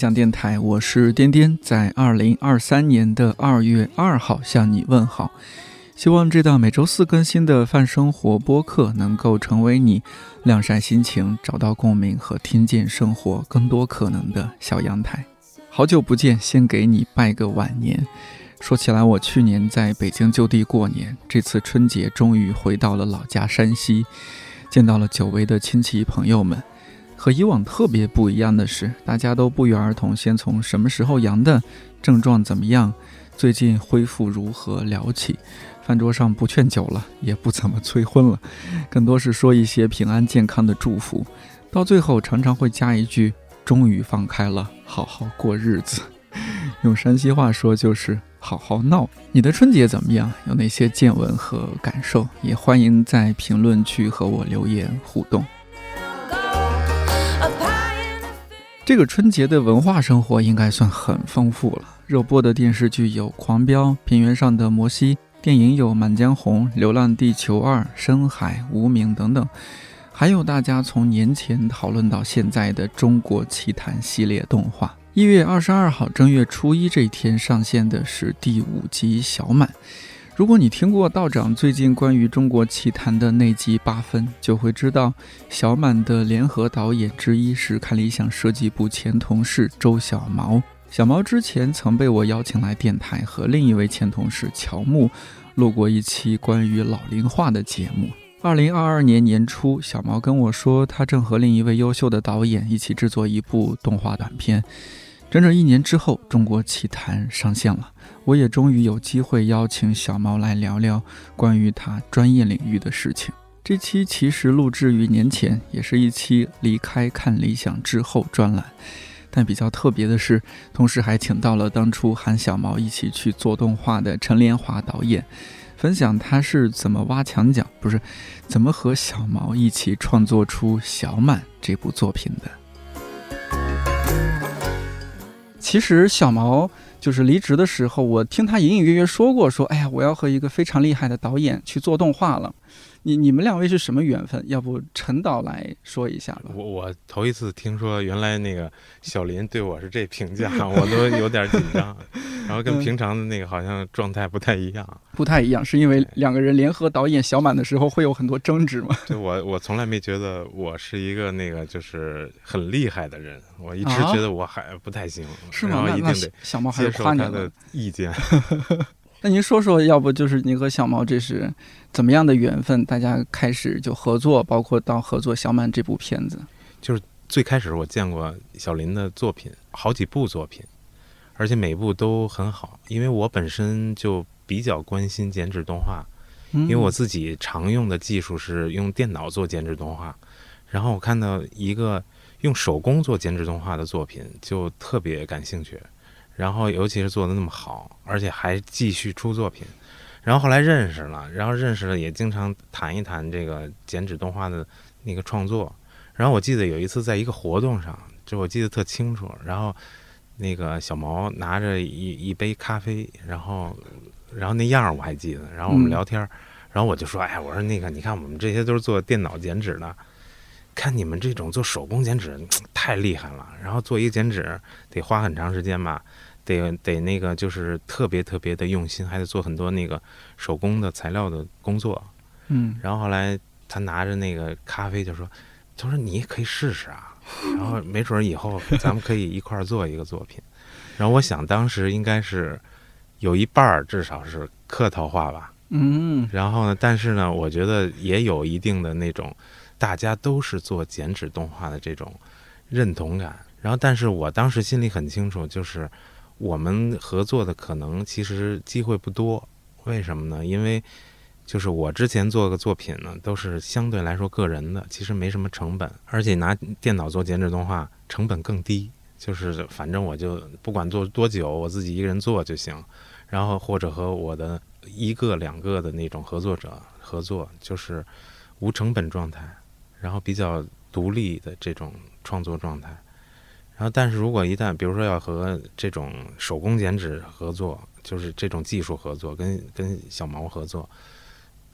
向电台，我是颠颠，在二零二三年的二月二号向你问好。希望这档每周四更新的泛生活播客能够成为你晾晒心情、找到共鸣和听见生活更多可能的小阳台。好久不见，先给你拜个晚年。说起来，我去年在北京就地过年，这次春节终于回到了老家山西，见到了久违的亲戚朋友们。和以往特别不一样的是，大家都不约而同先从什么时候阳的、症状怎么样、最近恢复如何聊起。饭桌上不劝酒了，也不怎么催婚了，更多是说一些平安健康的祝福。到最后，常常会加一句：“终于放开了，好好过日子。”用山西话说就是“好好闹”。你的春节怎么样？有哪些见闻和感受？也欢迎在评论区和我留言互动。这个春节的文化生活应该算很丰富了。热播的电视剧有《狂飙》《平原上的摩西》，电影有《满江红》《流浪地球二》《深海》《无名》等等，还有大家从年前讨论到现在的《中国奇谭》系列动画。一月二十二号正月初一这一天上线的是第五集《小满》。如果你听过道长最近关于中国奇谭的那集八分，就会知道小满的联合导演之一是看理想设计部前同事周小毛。小毛之前曾被我邀请来电台，和另一位前同事乔木录过一期关于老龄化的节目。二零二二年年初，小毛跟我说，他正和另一位优秀的导演一起制作一部动画短片。整整一年之后，《中国奇谭》上线了。我也终于有机会邀请小毛来聊聊关于他专业领域的事情。这期其实录制于年前，也是一期离开看理想之后专栏。但比较特别的是，同时还请到了当初喊小毛一起去做动画的陈连华导演，分享他是怎么挖墙脚，不是怎么和小毛一起创作出《小满》这部作品的。其实小毛就是离职的时候，我听他隐隐约约说过，说哎呀，我要和一个非常厉害的导演去做动画了。你你们两位是什么缘分？要不陈导来说一下吧？我我头一次听说，原来那个小林对我是这评价，我都有点紧张，然后跟平常的那个好像状态不太一样。不太一样，是因为两个人联合导演小满的时候会有很多争执吗？对我我从来没觉得我是一个那个就是很厉害的人，我一直啊觉得我还不太行，是然吗？那那后一定得小毛还是接受他的夸你了。意见。那您说说，要不就是您和小毛这是怎么样的缘分？大家开始就合作，包括到合作小满这部片子。就是最开始我见过小林的作品，好几部作品，而且每部都很好。因为我本身就比较关心剪纸动画，因因为我自己常用的技术是用电脑做剪纸动画，然后我看到一个用手工做剪纸动画的作品，就特别感兴趣。然后尤其是做的那么好，而且还继续出作品。然后后来认识了，然后认识了也经常谈一谈这个剪纸动画的那个创作。然后我记得有一次在一个活动上，就我记得特清楚。然后那个小毛拿着一一杯咖啡，然后然后那样儿我还记得。然后我嗯们聊天儿，然后我就说：“哎，我说那个，你看我们这些都是做电脑剪纸的，看你们这种做手工剪纸太厉害了。然后做一个剪纸得花很长时间吧，得得那个就是特别特别的用心，还得做很多那个手工的材料的工作。嗯，然后后来他拿着那个咖啡就说：“他说你也可以试试啊，然后没准儿以后咱们可以一块儿做一个作品。”然后我想当时应该是有一半儿至少是客套话吧。嗯然后呢，但是呢，我觉得也有一定的那种大家都是做剪纸动画的这种认同感。然后，但是我当时心里很清楚，就是我们合作的可能其实机会不多。为什么呢？因为就是我之前做个作品呢，都是相对来说个人的，其实没什么成本，而且拿电脑做剪纸动画成本更低。就是反正我就不管做多久，我自己一个人做就行。然后或者和我的一个两个的那种合作者合作，就是无成本状态，然后比较独立的这种创作状态。然后，但是如果一旦比如说要和这种手工剪纸合作，就是这种技术合作，跟跟小毛合作，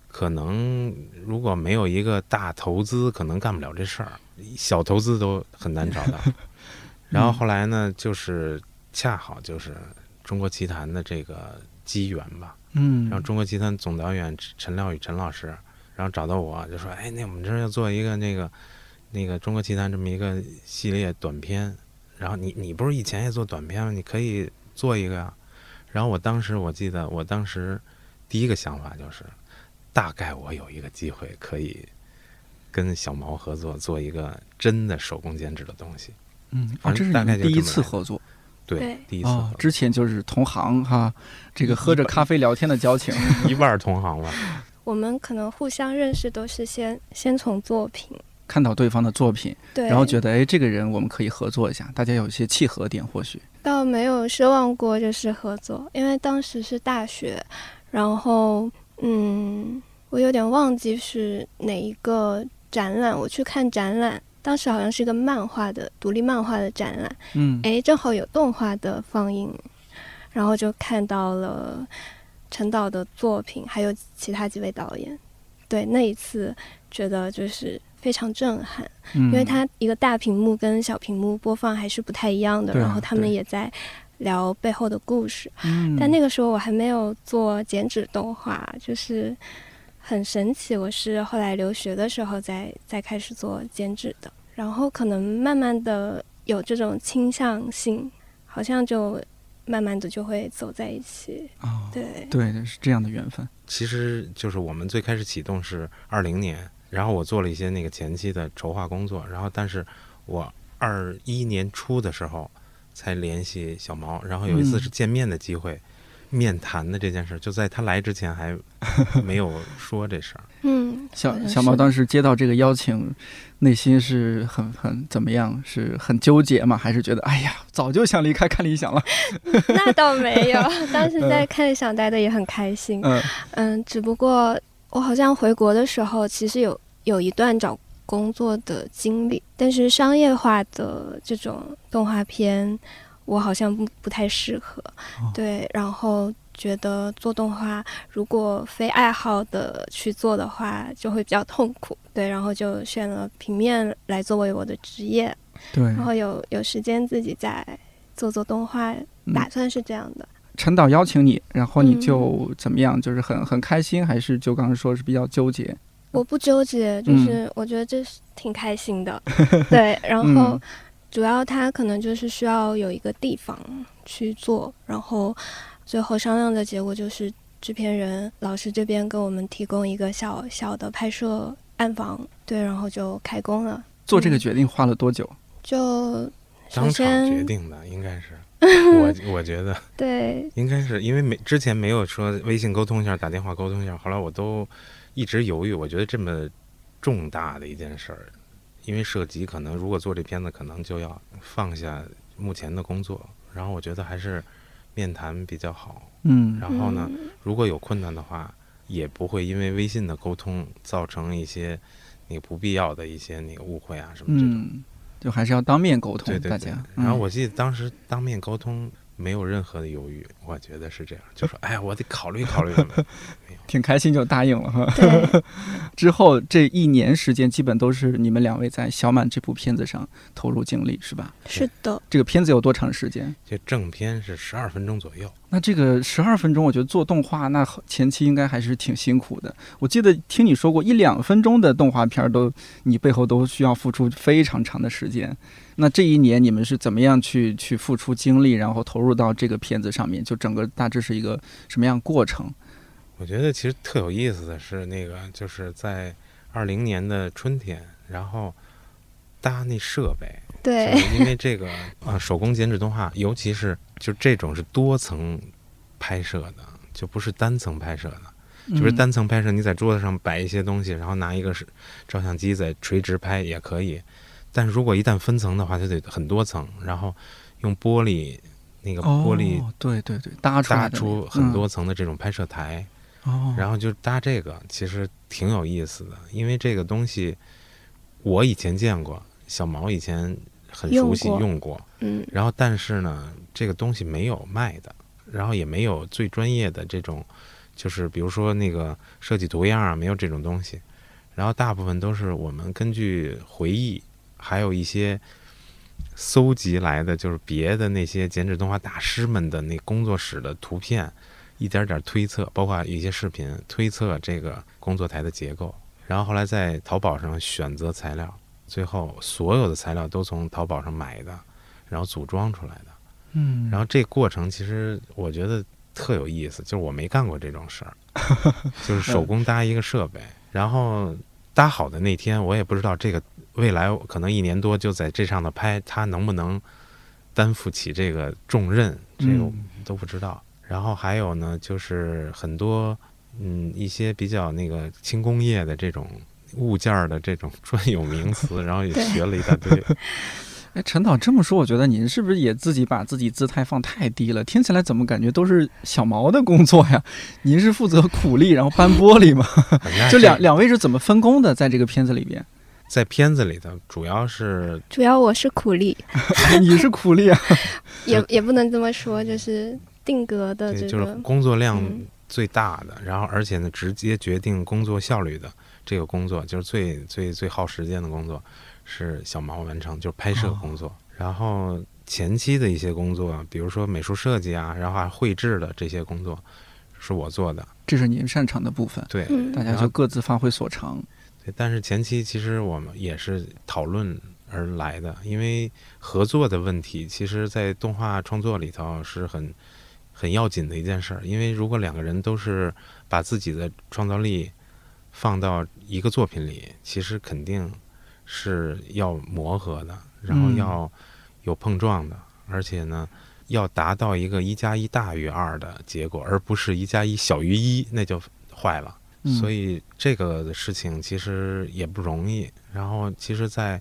可能如果没有一个大投资，可能干不了这事儿，小投资都很难找到。然后后来呢，就是恰好就是中国奇谭的这个机缘吧。嗯，然后中国奇谭总导演陈廖宇陈老师，然后找到我就说：“哎，那我们这儿要做一个那个那个中国奇谭这么一个系列短片，然后你你不是以前也做短片吗？你可以做一个呀。”然后我当时我记得，我当时第一个想法就是，大概我有一个机会可以跟小毛合作，做一个真的手工剪纸的东西。嗯，啊，这是大概们第一次合作对，第一次合哦作，之前就是同行哈，这个喝着咖啡聊天的交情。一半儿同行吧。我们可能互相认识都是先先从作品，看到对方的作品，对，然后觉得哎，这个人我们可以合作一下，大家有一些契合点，或许。倒没有奢望过就是合作，因为当时是大学，然后嗯，我有点忘记是哪一个展览，我去看展览，当时好像是一个漫画的独立漫画的展览，嗯。诶，正好有动画的放映，然后就看到了陈导的作品，还有其他几位导演，对，那一次觉得就是非常震撼。嗯，因为它一个大屏幕跟小屏幕播放还是不太一样的，啊然后他们也在聊背后的故事。嗯，但那个时候我还没有做剪纸动画，就是很神奇。我是后来留学的时候再再开始做剪纸的，然后可能慢慢的有这种倾向性，好像就慢慢的就会走在一起。哦，对，对，是这样的缘分。其实就是我们最开始启动是二零年，然后我做了一些那个前期的筹划工作，然后但是我二一年初的时候才联系小毛，然后有一次嗯是见面的机会，面谈的这件事，就在他来之前还 没有说这事儿。嗯，小小毛当时接到这个邀请，内心是很很怎么样？是很纠结吗？还是觉得哎呀，早就想离开看理想了？那倒没有，当时在看理想待的也很开心。嗯嗯，只不过我好像回国的时候，其实有有一段找工作的经历，但是商业化的这种动画片，我好像不不太适合。哦对，然后觉得做动画如果非爱好的去做的话，就会比较痛苦。对，然后就选了平面来作为我的职业，对，然后有有时间自己再做做动画，嗯打算是这样的。陈导邀请你，然后你嗯就怎么样？就是很很开心，还是就刚刚说是比较纠结？我不纠结，就嗯是我觉得这是挺开心的，对。然后嗯主要他可能就是需要有一个地方去做，然后最后商量的结果就是制片人老师这边给我们提供一个小小的拍摄暗房，对，然后就开工了。做这个决定花了多久？就首当场决定的应该是，我 我觉得对，应该是因为没之前没有说微信沟通一下，打电话沟通一下，后来我都一直犹豫。我觉得这么重大的一件事儿，因为涉及可能如果做这片子，可能就要放下目前的工作，然后我觉得还是面谈比较好。嗯然后呢，嗯如果有困难的话，也不会因为微信的沟通造成一些那个不必要的一些那个误会啊什么这种。嗯，就还是要当面沟通，对对对大家。。然后嗯我记得当时当面沟通没有任何的犹豫，我觉得是这样，就说哎呀，我得考虑考虑。挺开心就答应了哈。之后这一年时间，基本都是你们两位在小满这部片子上投入精力，是吧？是的，这个片子有多长时间？这正片是十二分钟左右，那这个十二分钟，我觉得做动画那前期应该还是挺辛苦的。我记得听你说过，一两分钟的动画片儿都你背后都需要付出非常长的时间。那这一年你们是怎么样去去付出精力，然后投入到这个片子上面？就整个大致是一个什么样过程？我觉得其实特有意思的是那个就是在二零年的春天，然后搭那设备，对，因为这个啊，手工剪纸动画，尤其是就这种是多层拍摄的，就不是单层拍摄的。就是嗯单层拍摄，你在桌子上摆一些东西，然后拿一个是照相机在垂直拍也可以。但是如果一旦分层的话，就得很多层，然后用玻璃那个玻璃哦，对对对，搭出搭出很多层的这种拍摄台，然后就搭这个，其实挺有意思的。因为这个东西我以前见过，小毛以前很熟悉用过用过，嗯然后但是呢，这个东西没有卖的，然后也没有最专业的这种，就是比如说那个设计图样啊，没有这种东西。然后大部分都是我们根据回忆，还有一些搜集来的，就是别的那些剪纸动画大师们的那工作室的图片，一点点推测，包括一些视频推测这个工作台的结构。然后后来在淘宝上选择材料，最后所有的材料都从淘宝上买的，然后组装出来的。嗯，然后这过程其实我觉得特有意思，就是我没干过这种事儿，就是手工搭一个设备，然后搭好的那天，我也不知道这个未来可能一年多就在这上头拍，它能不能担负起这个重任，这个都不知道。然后还有呢，就是很多嗯一些比较那个轻工业的这种物件儿的这种专有名词，然后也学了一大堆。哎，陈导这么说，我觉得您是不是也自己把自己姿态放太低了？听起来怎么感觉都是小毛的工作呀？您是负责苦力，然后搬玻璃吗？就两两位是怎么分工的？在这个片子里边，在片子里头，主要是主要我是苦力，你是苦力啊？也也不能这么说，就是定格的对，就是这个，工作量嗯最大的，然后而且呢，直接决定工作效率的这个工作，就是最最最耗时间的工作，是小毛完成，就是拍摄工作。然后前期的一些工作，比如说美术设计啊，然后还绘制的这些工作，是我做的。这是您擅长的部分，对，嗯大家就各自发挥所长。对，但是前期其实我们也是讨论而来的，因为合作的问题，其实在动画创作里头是很很要紧的一件事儿。因为如果两个人都是把自己的创造力放到一个作品里，其实肯定是要磨合的，然后嗯要有碰撞的，而且呢。要达到一个一加一大于二的结果，而不是一加一小于一，那就坏了。嗯、所以这个事情其实也不容易。然后，其实，在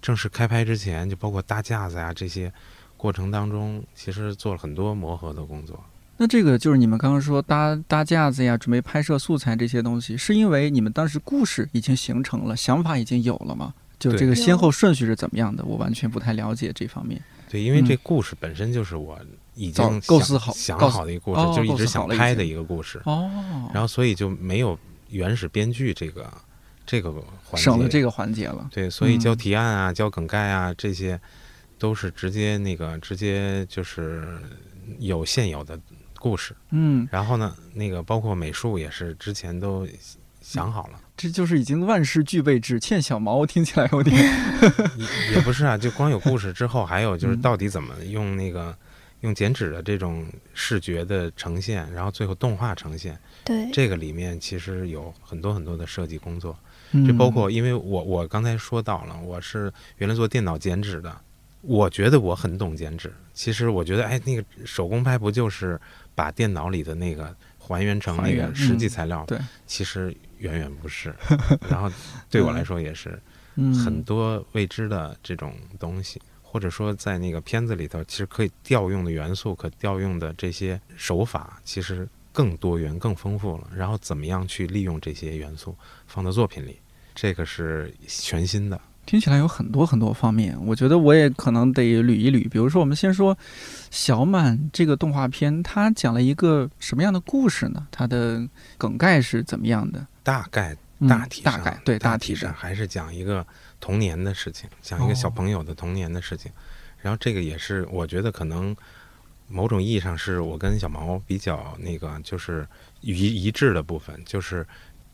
正式开拍之前，就包括搭架子呀这些过程当中，其实做了很多磨合的工作。那这个就是你们刚刚说搭搭架子呀，准备拍摄素材这些东西，是因为你们当时故事已经形成了，想法已经有了吗？就这个先后顺序是怎么样的？我完全不太了解这方面。对，因为嗯这故事本身就是我已经想构思好想好的一个故事，哦就一直想拍的一个故事。哦，然后，所以就没有原始编剧这个这个环节，省了这个环节了。对，所以交嗯提案啊、交梗概啊这些，都是直接那个直接就是有现有的故事。嗯，然后呢，那个包括美术也是之前都想好了，这就是已经万事俱备，只欠小毛，听起来有点 也也不是啊，就光有故事之后，还有就是嗯到底怎么用那个用剪纸的这种视觉的呈现，然后最后动画呈现，对，这个里面其实有很多很多的设计工作。嗯就包括，因为我我刚才说到了，我是原来做电脑剪纸的，我觉得我很懂剪纸。其实我觉得，哎，那个手工拍不就是把电脑里的那个还原成那个实际嗯材料？对，其实远远不是。然后对我来说也是嗯很多未知的这种东西，或者说在那个片子里头，其实可以调用的元素、可调用的这些手法，其实更多元、更丰富了。然后怎么样去利用这些元素放到作品里，这个是全新的。听起来有很多很多方面，我觉得我也可能得捋一捋。比如说，我们先说《小满》这个动画片，它讲了一个什么样的故事呢？它的梗概是怎么样的？大概嗯大体上、大概对大体，上还是讲一个童年的事情，讲一个小哦朋友的童年的事情。然后这个也是我觉得可能某种意义上是我跟小毛比较那个就是一一致的部分，就是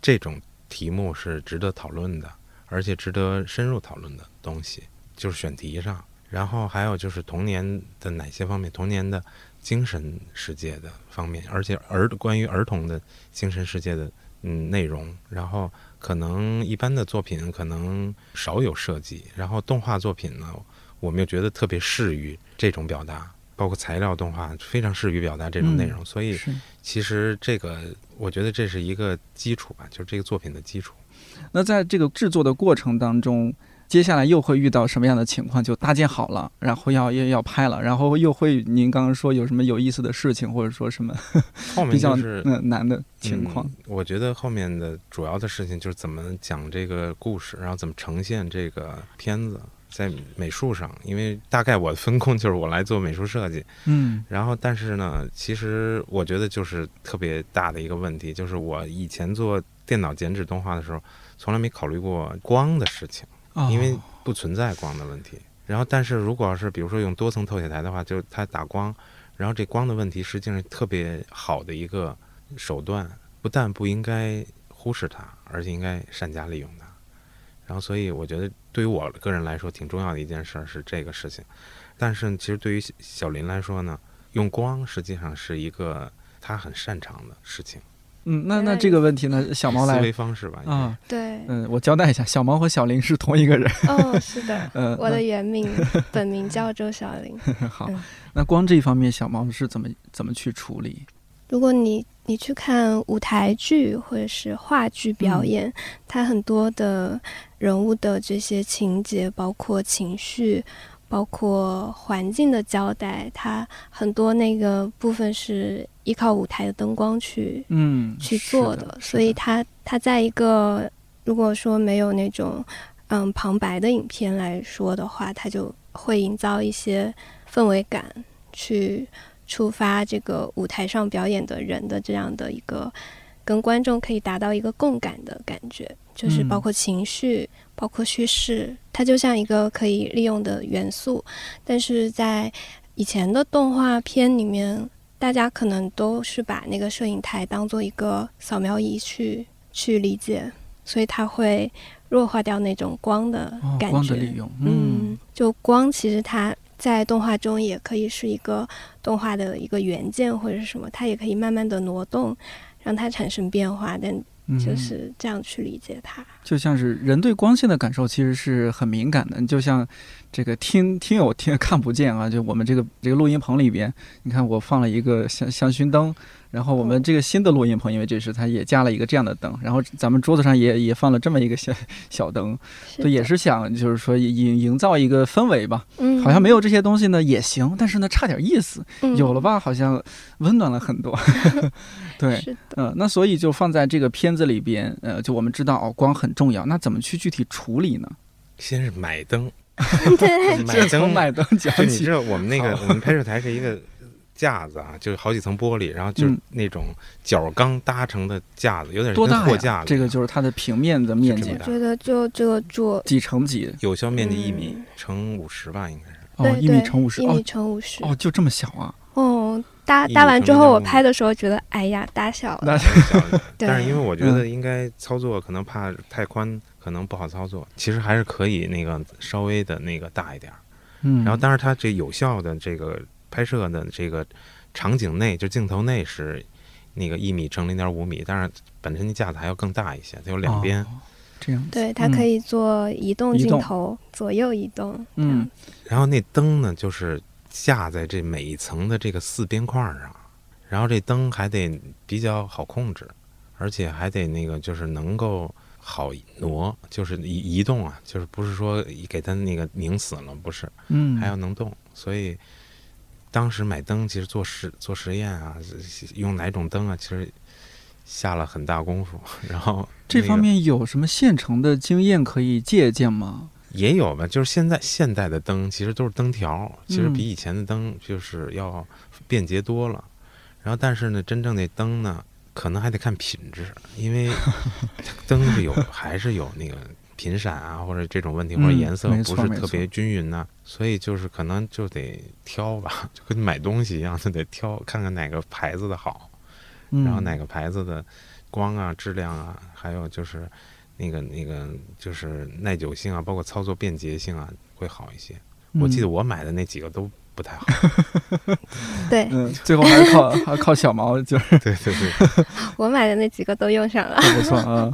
这种题目是值得讨论的，而且值得深入讨论的东西，就是选题上。然后还有就是童年的哪些方面，童年的精神世界的方面，而且儿关于儿童的精神世界的嗯内容，然后可能一般的作品可能少有涉及，然后动画作品呢，我们又觉得特别适于这种表达，包括材料动画非常适于表达这种内容，所以。其实这个我觉得这是一个基础吧，就是这个作品的基础。那在这个制作的过程当中，接下来又会遇到什么样的情况？就搭建好了，然后要要要拍了，然后又会您刚刚说有什么有意思的事情，或者说什么 后面比较就是嗯难的情况？嗯。我觉得后面的主要的事情就是怎么讲这个故事，然后怎么呈现这个片子。在美术上，因为大概我的分工就是我来做美术设计，嗯然后但是呢，其实我觉得就是特别大的一个问题，就是我以前做电脑剪纸动画的时候，从来没考虑过光的事情，哦因为不存在光的问题。然后，但是如果要是比如说用多层透写台的话，就是它打光，然后这光的问题实际上是特别好的一个手段，不但不应该忽视它，而且应该善加利用它。然后，所以我觉得对于我个人来说，挺重要的一件事儿是这个事情。但是，其实对于小林来说呢，用光实际上是一个他很擅长的事情，嗯，那那这个问题呢，小毛来思维方式吧。应该啊，对，嗯，我交代一下，小毛和小林是同一个人。哦，是的，嗯，我的原名 本名叫周小玲。嗯好嗯，那光这一方面，小毛是怎么怎么去处理？如果你你去看舞台剧或者是话剧表演，它很多的人物的这些情节，包括情绪，包括环境的交代，它很多那个部分是依靠舞台的灯光去嗯，去做的，，所以它它在一个如果说没有那种嗯旁白的影片来说的话，它就会营造一些氛围感，去触发这个舞台上表演的人的这样的一个跟观众可以达到一个共感的感觉，就是嗯包括情绪，包括叙事，它就像一个可以利用的元素，但是在以前的动画片里面。大家可能都是把那个摄影台当做一个扫描仪去去理解，所以它会弱化掉那种光的哦，感觉。光的利用，嗯，就光其实它在动画中也可以是一个动画的一个元件或者是什么，它也可以慢慢的挪动，让它产生变化，但嗯就是这样去理解它。就像是人对光线的感受其实是很敏感的，就像这个听听友听看不见啊，就我们这个这个录音棚里边，你看我放了一个香香薰灯，然后我们这个新的录音棚，因为这是它也加了一个这样的灯，然后咱们桌子上也也放了这么一个小 小灯，对，也是想就是说营营造一个氛围吧，嗯，好像没有这些东西呢也行，但是呢差点意思，嗯。有了吧好像温暖了很多，对，是的，嗯，那所以就放在这个片子里边，呃，就我们知道哦，光很重要，那怎么去具体处理呢？先是买灯，对，买灯买灯讲起。就你知。道我们那个我们拍摄台是一个架子啊，就是好几层玻璃，然后就是嗯那种角钢搭成的架子，有点多大货架？子这个就是它的平面的面积是这么大觉得就这个桌，几乘几？有效面积一米嗯乘五十吧，应该是。哦，对一米乘五十。一米哦乘五十。哦，就这么小啊？哦，搭搭完之后，我拍的时候觉得，哎呀，搭小了。那很小了 但是因为我觉得应该操作可能怕太宽，可能不好操作。其实还是可以那个稍微的那个大一点儿。嗯，然后但是它这有效的这个拍摄的这个场景内，就镜头内是那个一米乘零点五米，但是本身架子还要更大一些，它有两边。哦这样。对，它可以做移动镜头，左右移动。嗯，然后那灯呢，就是架在这每一层的这个四边框上，然后这灯还得比较好控制，而且还得那个就是能够好挪，就是移移动啊，就是不是说给它那个拧死了，不是，嗯，还要能动。所以当时买灯，其实做实做实验啊，用哪种灯啊，其实下了很大功夫。然后这那个方面有什么现成的经验可以借鉴吗？也有吧，就是现在现代的灯其实都是灯条，其实嗯比以前的灯就是要便捷多了。然后，但是呢，真正那灯呢，可能还得看品质，因为 灯是有还是有那个频闪啊，或者这种问题，嗯或者颜色不是特别均匀呐、所以就是可能就得挑吧，就跟买东西一样，就得挑看看哪个牌子的好，嗯，然后哪个牌子的光啊、质量啊，还有就是那个那个就是耐久性啊，包括操作便捷性啊，会好一些。我记得嗯，我买的那几个都不太好。对嗯，最后还是靠还是靠小毛，就是对对对，我买的那几个都用上了。都不错啊。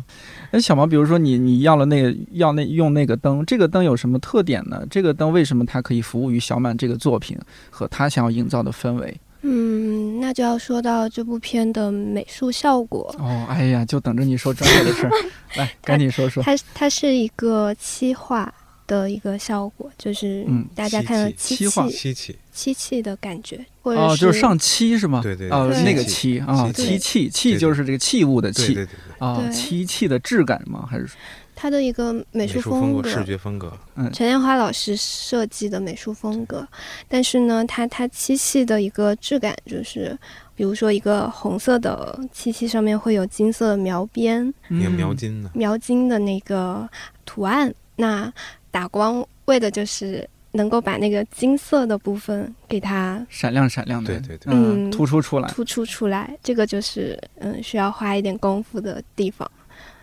那小毛，比如说你你要了那个要那用那个灯，这个灯有什么特点呢？这个灯为什么它可以服务于小满这个作品和他想要营造的氛围？嗯，那就要说到这部片的美术效果。哦，哎呀，就等着你说专业的事儿，来赶紧说说。它它是一个漆画的一个效果，就是嗯大家看到漆器漆器，漆器的感觉，或者哦，就是上漆是吗？对对哦，对。那个漆漆啊，漆漆器，器就是这个器物的器对对对对，啊，对。漆器的质感吗？还是它的一个美美术风格，视觉风格。陈建华老师设计的美术风格，但是呢，它它漆器的一个质感就是，比如说一个红色的漆器上面会有金色的描边，那个嗯。描金的，描金的那个图案，那打光为的就是能够把那个金色的部分给它闪亮闪亮的，对对对嗯，嗯突出出来。突出出来，这个就是嗯需要花一点功夫的地方。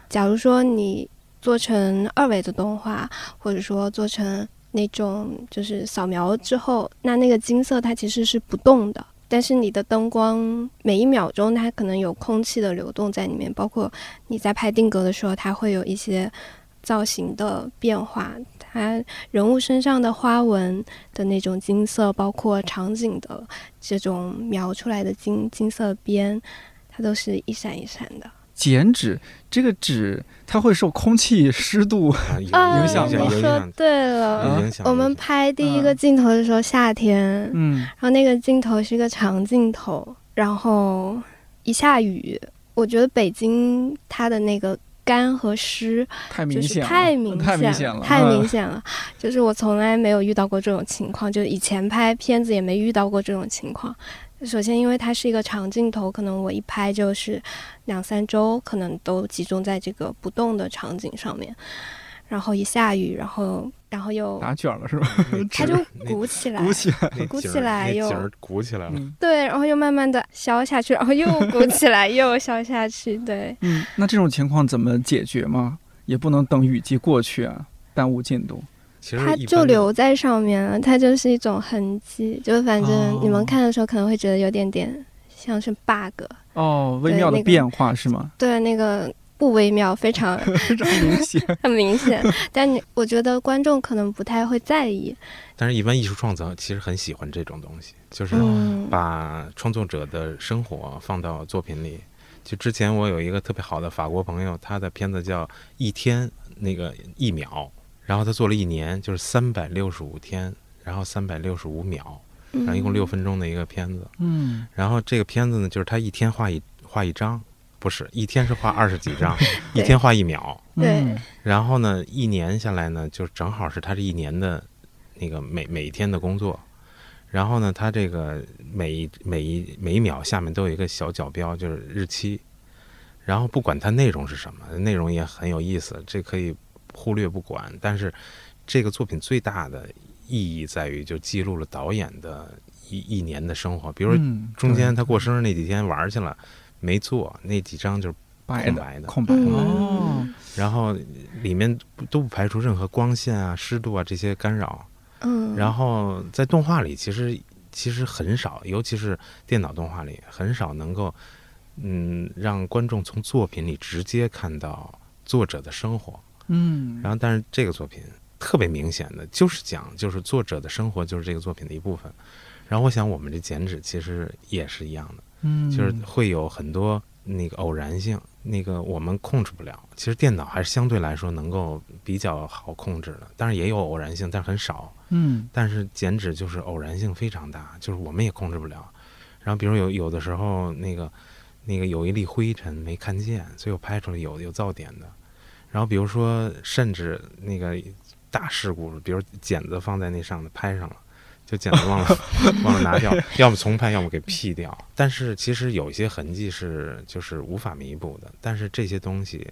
假如说你做成二维的动画，或者说做成那种就是扫描之后，那那个金色它其实是不动的，但是你的灯光每一秒钟它可能有空气的流动在里面，包括你在拍定格的时候，它会有一些造型的变化，它人物身上的花纹的那种金色，包括场景的这种描出来的金金色边，它都是一闪一闪的。剪纸这个纸，它会受空气、湿度，影响吗有你说，对了。我们拍第一个镜头的时候，夏天，嗯，然后那个镜头是一个长镜头，然后一下雨，我觉得北京它的那个干和湿就是太明显，太明太明显显了，太明嗯显了。就是我从来没有遇到过这种情况，就以前拍片子也没遇到过这种情况。首先，因为它是一个长镜头，可能我一拍就是两三周，可能都集中在这个不动的场景上面。然后一下雨，然后然后又打卷了是吧？它就鼓起来，鼓起来，鼓起来又鼓起来了。嗯对，然后又慢慢的消下去，然后又鼓起来，又消下去，对。嗯，那这种情况怎么解决吗？也不能等雨季过去啊，耽误进度。其实它就留在上面了，它就是一种痕迹，就反正你哦们看的时候可能会觉得有点点像是 bug，哦，微妙的对那个变化是吗？对，那个不微妙，非常 非常明显。很明显，但你我觉得观众可能不太会在意，但是，一般艺术创作其实很喜欢这种东西，就是嗯，把创作者的生活放到作品里。就之前我有一个特别好的法国朋友，他的片子叫《一天》，那个一秒，然后他做了一年，就是三百六十五天，然后三百六十五秒，然后一共六分钟的一个片子。嗯，然后这个片子呢，就是他一天画一画一张，不是一天是画 二十几张，一天画一秒。对嗯然后呢，一年下来呢，就正好是他这一年的那个每每一天的工作。然后呢，他这个每一每一每一秒下面都有一个小角标，就是日期。然后不管它内容是什么，内容也很有意思，这可以忽略不管。但是这个作品最大的意义在于，就记录了导演的一一年的生活。比如中间他过生日那几天玩去了，没做那几张就是白的空白的，空白的嗯哦，然后里面都不排除任何光线啊、湿度啊这些干扰。嗯，然后在动画里，其实其实很少，尤其是电脑动画里，很少能够嗯让观众从作品里直接看到作者的生活。嗯，然后，但是这个作品特别明显的就是讲，就是作者的生活就是这个作品的一部分。然后，我想我们这剪纸其实也是一样的。嗯，就是会有很多那个偶然性，那个我们控制不了。其实电脑还是相对来说能够比较好控制的，当然也有偶然性，但很少。嗯但是剪纸就是偶然性非常大，就是我们也控制不了。然后比如有有的时候那个那个有一粒灰尘没看见，所以我拍出来有有噪点的。然后比如说甚至那个大事故，比如剪子放在那上的拍上了。就剪子忘了忘了拿掉，要么重拍，要么给 P 掉。但是其实有一些痕迹是就是无法弥补的，但是这些东西，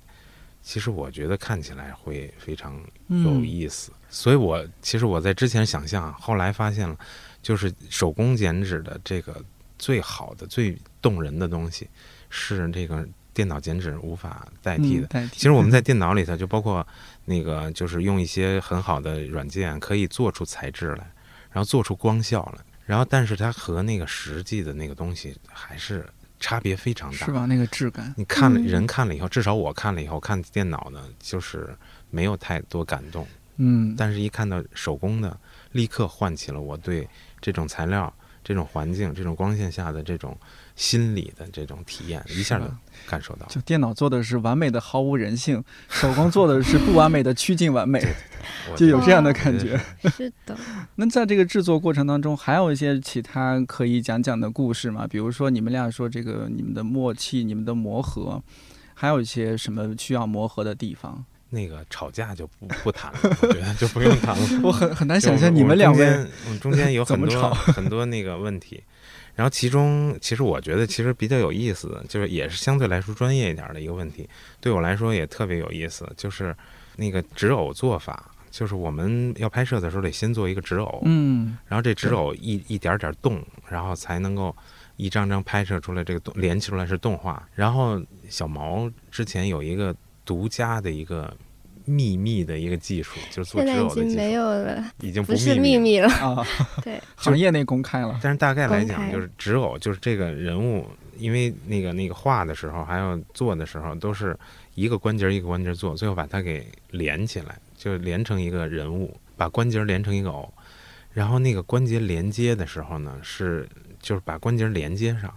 其实我觉得看起来会非常有嗯意思。所以我其实我在之前想象，后来发现了，就是手工剪纸的这个最好的、最动人的东西，是这个电脑剪纸无法代替的。嗯替。其实我们在电脑里头，就包括那个，就是用一些很好的软件，可以做出材质来，然后做出光效来，然后但是它和那个实际的那个东西还是差别非常大。是吧？那个质感，你看了嗯人看了以后，至少我看了以后，看电脑呢，就是没有太多感动，嗯，但是一看到手工的，立刻唤起了我对这种材料、这种环境、这种光线下的这种心理的这种体验，一下就感受到。就电脑做的是完美的毫无人性，手工做的是不完美的趋近完美，我就有这样的感觉。是的，那在这个制作过程当中，还有一些其他可以讲讲的故事吗？比如说你们俩说这个你们的默契、你们的磨合，还有一些什么需要磨合的地方？那个吵架就不不谈了，我觉得就不用谈了。我很很难想象你们两位中间，我们中间有 很多很多那个问题，然后其中其实我觉得其实比较有意思的，就是也是相对来说专业一点的一个问题，对我来说也特别有意思，就是那个纸偶做法，就是我们要拍摄的时候得先做一个纸偶，嗯然后这纸偶一一点点动，然后才能够一张张拍摄出来，这个动连起出来是动画。然后小毛之前有一个独家的一个秘密的一个技术，就是做现在已纸偶的技经没，有了，已经不是秘密了。啊，对，行业内公开了，但是大概来讲，就是纸偶，就是这个人物，因为那个那个画的时候，还有做的时候，都是一个关节儿一个关节儿做，最后把它给连起来，就连成一个人物，把关节儿连成一个偶。然后那个关节连接的时候呢，是就是把关节儿连接上，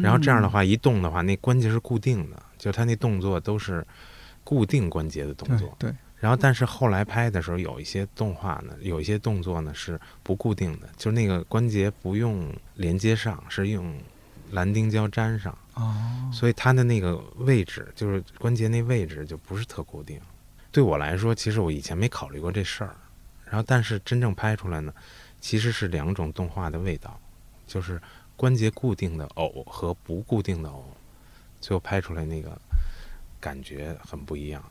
然后这样的话一动的话，那关节是固定的，就它那动作都是固定关节的动对作。对，然后，但是后来拍的时候，有一些动画呢，有一些动作呢是不固定的，就是那个关节不用连接上，是用蓝丁胶粘上，哦，所以它的那个位置，就是关节那位置就不是特固定。对我来说，其实我以前没考虑过这事儿，然后但是真正拍出来呢，其实是两种动画的味道，就是关节固定的偶和不固定的偶，最后拍出来那个感觉很不一样。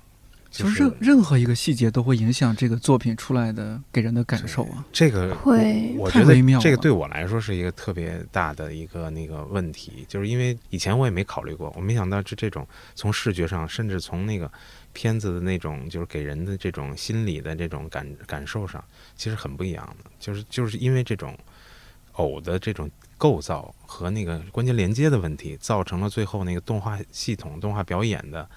就是任任何一个细节都会影响这个作品出来的给人的感受啊。这个会太我觉得微妙这个对我来说是一个特别大的一个那个问题，就是因为以前我也没考虑过，我没想到这这种从视觉上，甚至从那个片子的那种就是给人的这种心理的这种感感受上，其实很不一样的。就是就是因为这种偶的这种构造和那个关节连接的问题，造成了最后那个动画系统、动画表演的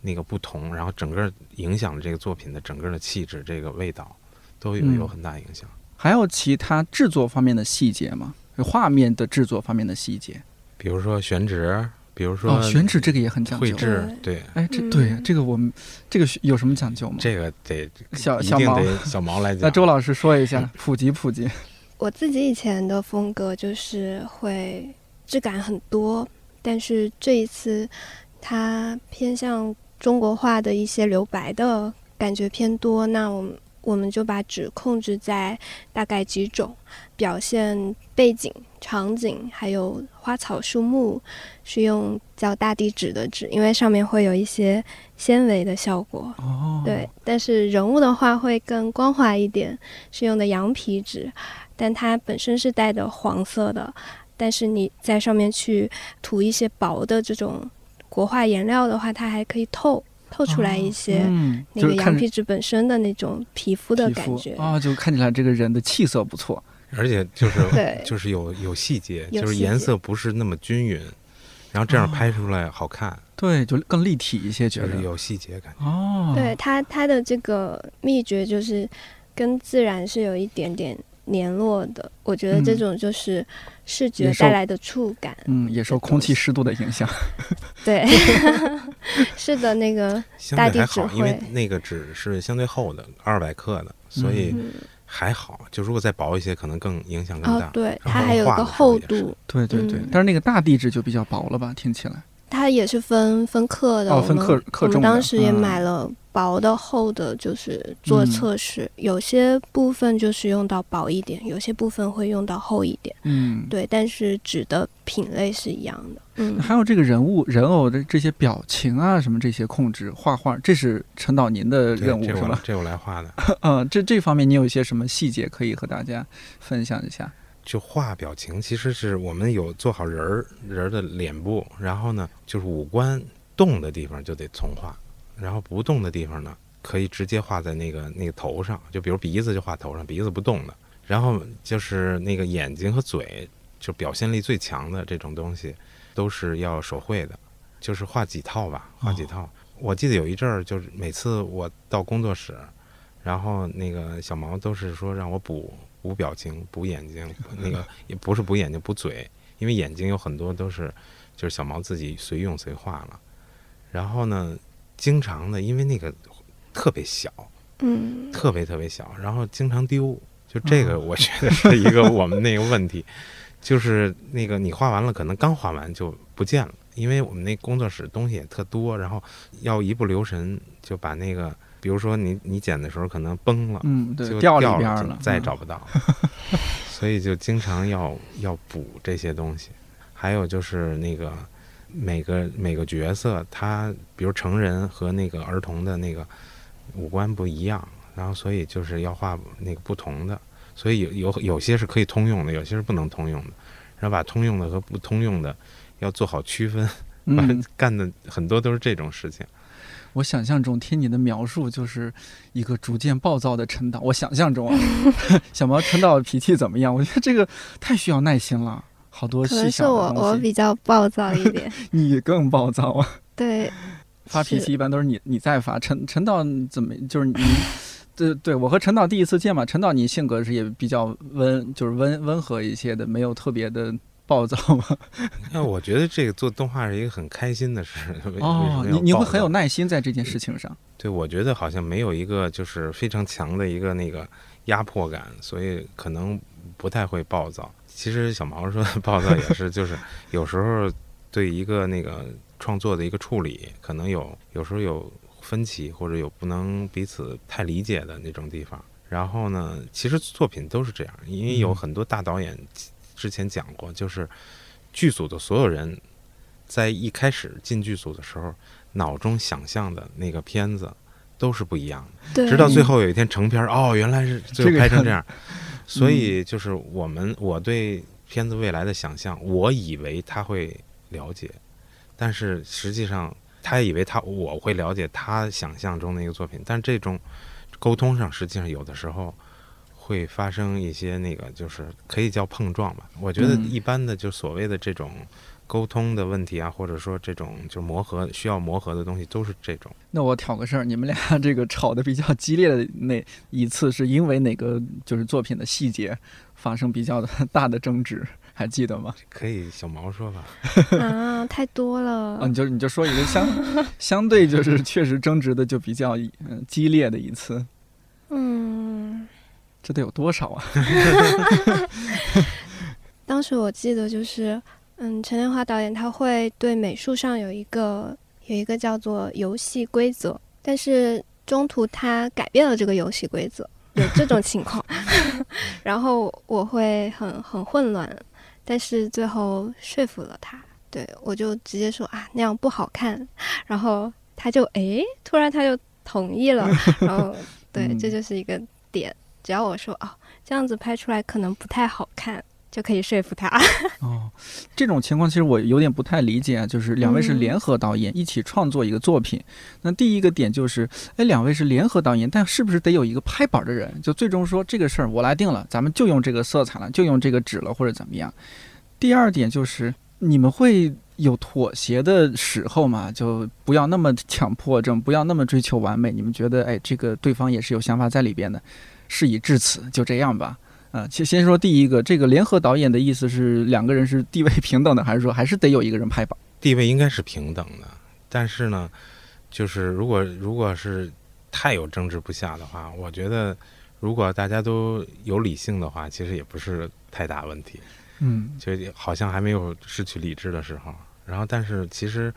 那个不同，然后整个影响了这个作品的整个的气质、这个味道，都有嗯有很大影响。还有其他制作方面的细节吗？画面的制作方面的细节比如说选址，比如说哦，选址这个也很讲究。绘制，对，哎，这嗯对这个我们这个有什么讲究吗？这个得小小毛，一定得小毛来 讲那。周老师说一下，普及普及。我自己以前的风格就是会质感很多，但是这一次它偏向中国画的一些留白的感觉偏多，那我们我们就把纸控制在大概几种，表现背景、场景还有花草树木，是用叫大地纸的纸，因为上面会有一些纤维的效果。哦，对，但是人物的话会更光滑一点，是用的羊皮纸，但它本身是带的黄色的，但是你在上面去涂一些薄的这种国画颜料的话，它还可以透透出来一些嗯，那个羊皮纸本身的那种皮肤的感觉。啊，就看起来这个人的气色不错。而且就是对就是有有细节，细节就是颜色不是那么均匀，然后这样哦拍出来好看，对，就更立体一些，觉得有细节感。哦，对它它的这个秘诀就是跟自然是有一点点联络的，我觉得这嗯种就是视觉带来的触感。嗯，也受空气湿度的影响。对，是的，那个大地纸对还好，因为那个纸是相对厚的，二百克的，所以嗯，还好。就如果再薄一些，可能更影响更大。哦，对，它还有一个厚度，对对对，嗯但是那个大地质就比较薄了吧？听起来。它也是分分克的。哦分克克我重的们当时也嗯买了薄的、厚的，就是做嗯测试。有些部分就是用到薄一点，有些部分会用到厚一点。嗯，对，但是纸的品类是一样的。嗯，还有这个人物人偶的这些表情啊，什么这些控制画画，这是陈导您的任务是吧？这我这我来画的。嗯，这这方面你有一些什么细节可以和大家分享一下？就画表情，其实是我们有做好人儿人儿的脸部，然后呢，就是五官动的地方就得重画，然后不动的地方呢，可以直接画在那个那个头上，就比如鼻子就画头上，鼻子不动的，然后就是那个眼睛和嘴，就表现力最强的这种东西，都是要手绘的，就是画几套吧，画几套。我记得有一阵儿，就是每次我到工作室，然后那个小毛都是说让我补补表情、补眼睛，那个 也不是补眼睛、补嘴，因为眼睛有很多都是就是小毛自己随用随画了。然后呢，经常的因为那个特别小，嗯，特别特别小，然后经常丢，就这个哦我觉得是一个我们那个问题，就是那个你画完了，可能刚画完就不见了，因为我们那工作室东西也特多，然后要一不留神就把那个比如说你你剪的时候可能崩了，嗯，对，就掉边了，再也嗯。找不到，所以就经常要要补这些东西。还有就是那个每个每个角色，他比如成人和那个儿童的那个五官不一样，然后所以就是要画那个不同的，所以有有有些是可以通用的，有些是不能通用的，然后把通用的和不通用的要做好区分，嗯，干的很多都是这种事情。我想象中听你的描述就是一个逐渐暴躁的陈导。我想象中啊，小毛陈导脾气怎么样？我觉得这个太需要耐心了，好多细可能是小的东西。我我比较暴躁一点，你更暴躁啊！对，发脾气一般都是你你在发。陈陈导怎么就是你？对对，我和陈导第一次见嘛，陈导你性格是也比较温，就是温温和一些的，没有特别的暴躁嘛。那我觉得这个做动画是一个很开心的事。哦，你你会很有耐心在这件事情上。对，我觉得好像没有一个就是非常强的一个那个压迫感，所以可能不太会暴躁。其实小毛说的 暴躁也是，就是有时候对一个那个创作的一个处理，可能有有时候有分歧，或者有不能彼此太理解的那种地方。然后呢，其实作品都是这样，因为有嗯很多大导演之前讲过，就是剧组的所有人在一开始进剧组的时候，脑中想象的那个片子都是不一样的。直到最后有一天成片儿，哦，原来是最后拍成这样。所以就是我们我对片子未来的想象，我以为他会了解，但是实际上他以为他我会了解他想象中的一个作品，但这种沟通上实际上有的时候会发生一些那个就是可以叫碰撞吧。我觉得嗯。一般的就所谓的这种沟通的问题啊，或者说这种就磨合需要磨合的东西，都是这种。那我挑个事儿，你们俩这个吵得比较激烈的那一次，是因为哪个就是作品的细节发生比较大的争执，还记得吗？可以小毛说吧。啊，太多了啊，你就你就说一个相 相对就是确实争执的就比较嗯激烈的一次，嗯，这得有多少啊？当时我记得就是，嗯，陈建华导演他会对美术上有一个有一个叫做游戏规则，但是中途他改变了这个游戏规则，有这种情况，然后我会很很混乱，但是最后说服了他，对我就直接说啊那样不好看，然后他就诶，突然他就同意了，然后 对，嗯。这就是一个点，只要我说哦这样子拍出来可能不太好看。就可以说服他。哦，这种情况其实我有点不太理解，就是两位是联合导演一起创作一个作品，那第一个点就是，哎，两位是联合导演，但是不是得有一个拍板的人，就最终说这个事儿我来定了，咱们就用这个色彩了，就用这个纸了，或者怎么样？第二点就是你们会有妥协的时候嘛，就不要那么强迫症，不要那么追求完美。你们觉得，哎，这个对方也是有想法在里边的，事已至此，就这样吧。啊，先先说第一个，这个联合导演的意思是两个人是地位平等的，还是说还是得有一个人拍板？地位应该是平等的，但是呢，就是如果如果是太有争执不下的话，我觉得如果大家都有理性的话，其实也不是太大问题。嗯就好像还没有失去理智的时候。然后，但是其实，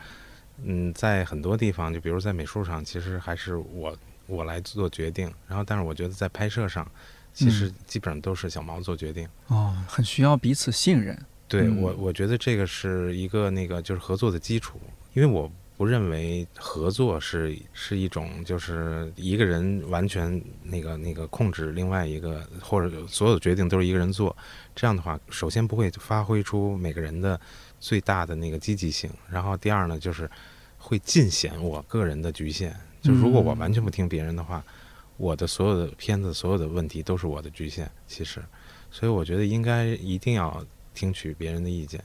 嗯，在很多地方，就比如在美术上，其实还是我我来做决定。然后，但是我觉得在拍摄上，其实基本上都是小毛做决定。哦，很需要彼此信任。对嗯我，我觉得这个是一个那个就是合作的基础，因为我不认为合作是是一种就是一个人完全那个那个控制另外一个，或者所有决定都是一个人做，这样的话，首先不会发挥出每个人的最大的那个积极性，然后第二呢，就是会尽显我个人的局限。就如果我完全不听别人的话，我的所有的片子、所有的问题都是我的局限。其实，所以我觉得应该一定要听取别人的意见。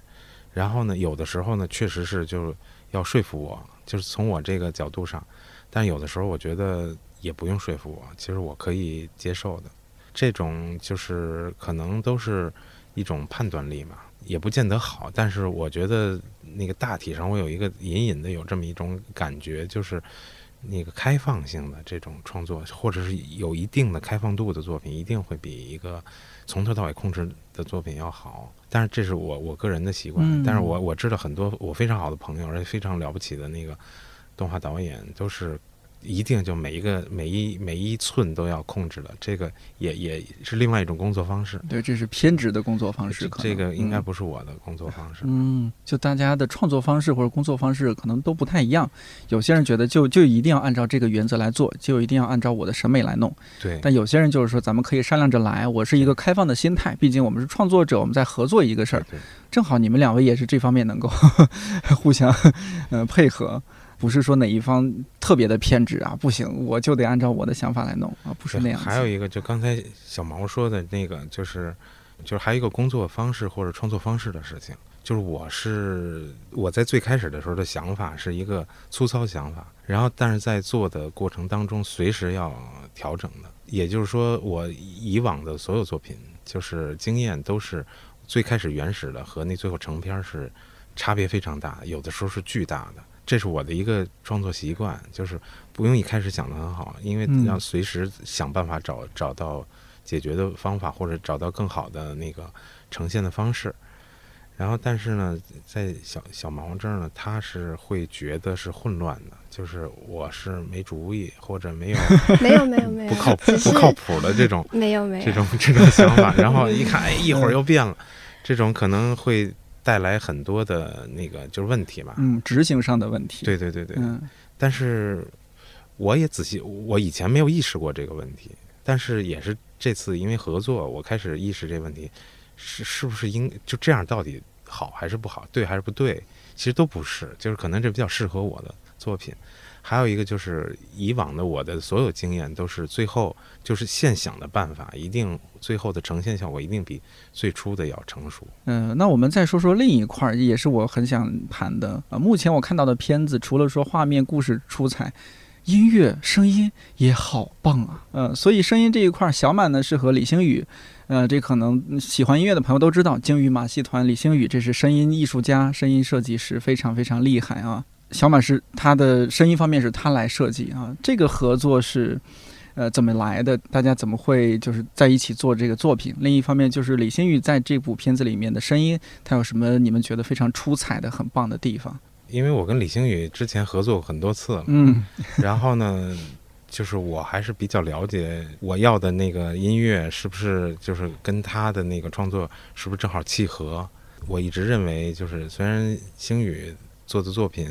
然后呢，有的时候呢，确实是就要说服我，就是从我这个角度上。但有的时候，我觉得也不用说服我，其实我可以接受的。这种就是可能都是一种判断力嘛，也不见得好。但是我觉得那个大体上，我有一个隐隐的有这么一种感觉，就是那个开放性的这种创作，或者是有一定的开放度的作品，一定会比一个从头到尾控制的作品要好。但是这是我我个人的习惯。嗯但是我我知道很多我非常好的朋友，而且非常了不起的那个动画导演，都是一定就每一个每一每一寸都要控制了，这个也也是另外一种工作方式。对，这是偏执的工作方式。这个应该不是我的工作方式。嗯，就大家的创作方式或者工作方式可能都不太一样。有些人觉得就就一定要按照这个原则来做，就一定要按照我的审美来弄。对。但有些人就是说，咱们可以商量着来。我是一个开放的心态，毕竟我们是创作者，我们在合作一个事儿。对。正好你们两位也是这方面能够 互相呃配合。不是说哪一方特别的偏执啊，不行，我就得按照我的想法来弄啊，不是那样。还有一个，就刚才小毛说的那个，就是，就是还有一个工作方式或者创作方式的事情，就是我是我在最开始的时候的想法是一个粗糙想法，然后但是在做的过程当中随时要调整的，也就是说，我以往的所有作品就是经验都是最开始原始的和那最后成片是差别非常大，有的时候是巨大的。这是我的一个创作习惯，就是不用一开始想的很好，因为要随时想办法找找到解决的方法，或者找到更好的那个呈现的方式。然后，但是呢，在小小毛这儿呢，他是会觉得是混乱的，就是我是没主意或者没有 没有没有没有不靠谱不靠谱的这种没有没有这种这种想法。然后一看，哎，一会儿又变了，这种可能会。带来很多的那个就是问题嘛，嗯，执行上的问题。对对对对，嗯，但是我也仔细，我以前没有意识过这个问题，但是也是这次因为合作，我开始意识这个问题，是是不是应就这样到底好还是不好，对还是不对？其实都不是，就是可能这比较适合我的作品。还有一个就是以往的我的所有经验都是最后就是现想的办法，一定最后的呈现效果一定比最初的要成熟。嗯，那我们再说说另一块儿，也是我很想谈的啊。目前我看到的片子，除了说画面、故事出彩，音乐、声音也好棒啊。嗯，所以声音这一块儿，小满呢是和李星宇，呃，这可能喜欢音乐的朋友都知道，鲸鱼马戏团李星宇，这是声音艺术家、声音设计师，非常非常厉害啊。小马是他的声音方面是他来设计啊，这个合作是，呃，怎么来的？大家怎么会就是在一起做这个作品？另一方面就是李星宇在这部片子里面的声音，他有什么你们觉得非常出彩的、很棒的地方？因为我跟李星宇之前合作过很多次了，嗯，然后呢，就是我还是比较了解我要的那个音乐是不是就是跟他的那个创作是不是正好契合？我一直认为就是虽然星宇。做的作品，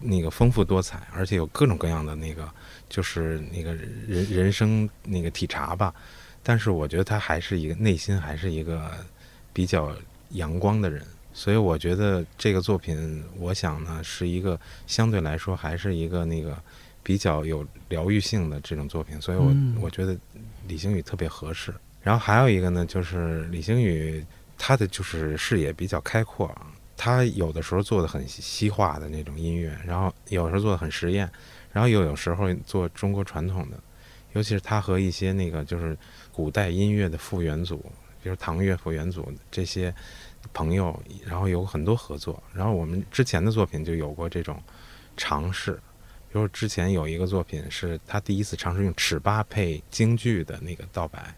那个丰富多彩，而且有各种各样的那个，就是那个人人生那个体察吧。但是我觉得他还是一个内心还是一个比较阳光的人，所以我觉得这个作品，我想呢是一个相对来说还是一个那个比较有疗愈性的这种作品。所以我我觉得李星宇特别合适。然后还有一个呢，就是李星宇他的就是视野比较开阔。他有的时候做的很西化的那种音乐，然后有时候做的很实验，然后又有时候做中国传统的，尤其是他和一些那个就是古代音乐的复原组，比如唐乐复原组这些朋友，然后有很多合作。然后我们之前的作品就有过这种尝试，比如之前有一个作品是他第一次尝试用尺八配京剧的那个道白，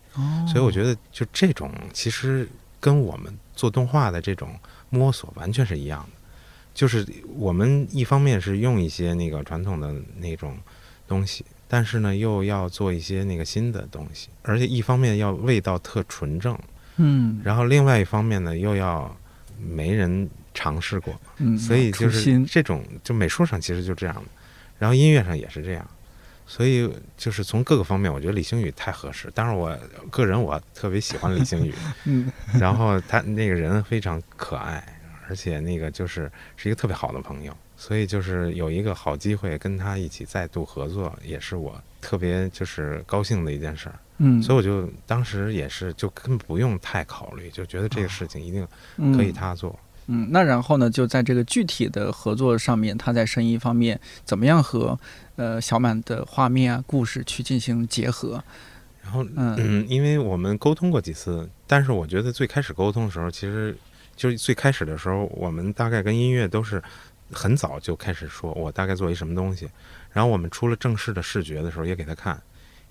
所以我觉得就这种其实跟我们做动画的这种。摸索完全是一样的，就是我们一方面是用一些那个传统的那种东西，但是呢又要做一些那个新的东西，而且一方面要味道特纯正，嗯，然后另外一方面呢又要没人尝试过，嗯，所以就是这种就美术上其实就这样的，然后音乐上也是这样。所以就是从各个方面，我觉得李星宇太合适。当然，我个人我特别喜欢李星宇，嗯，然后他那个人非常可爱，而且那个就是是一个特别好的朋友。所以就是有一个好机会跟他一起再度合作，也是我特别就是高兴的一件事儿。嗯，所以我就当时也是就根本不用太考虑，就觉得这个事情一定可以他做。嗯，那然后呢，就在这个具体的合作上面，他在声音方面怎么样和呃小满的画面啊、故事去进行结合？然后嗯，因为我们沟通过几次，但是我觉得最开始沟通的时候，其实就是最开始的时候，我们大概跟音乐都是很早就开始说，我大概做一什么东西。然后我们出了正式的视觉的时候，也给他看，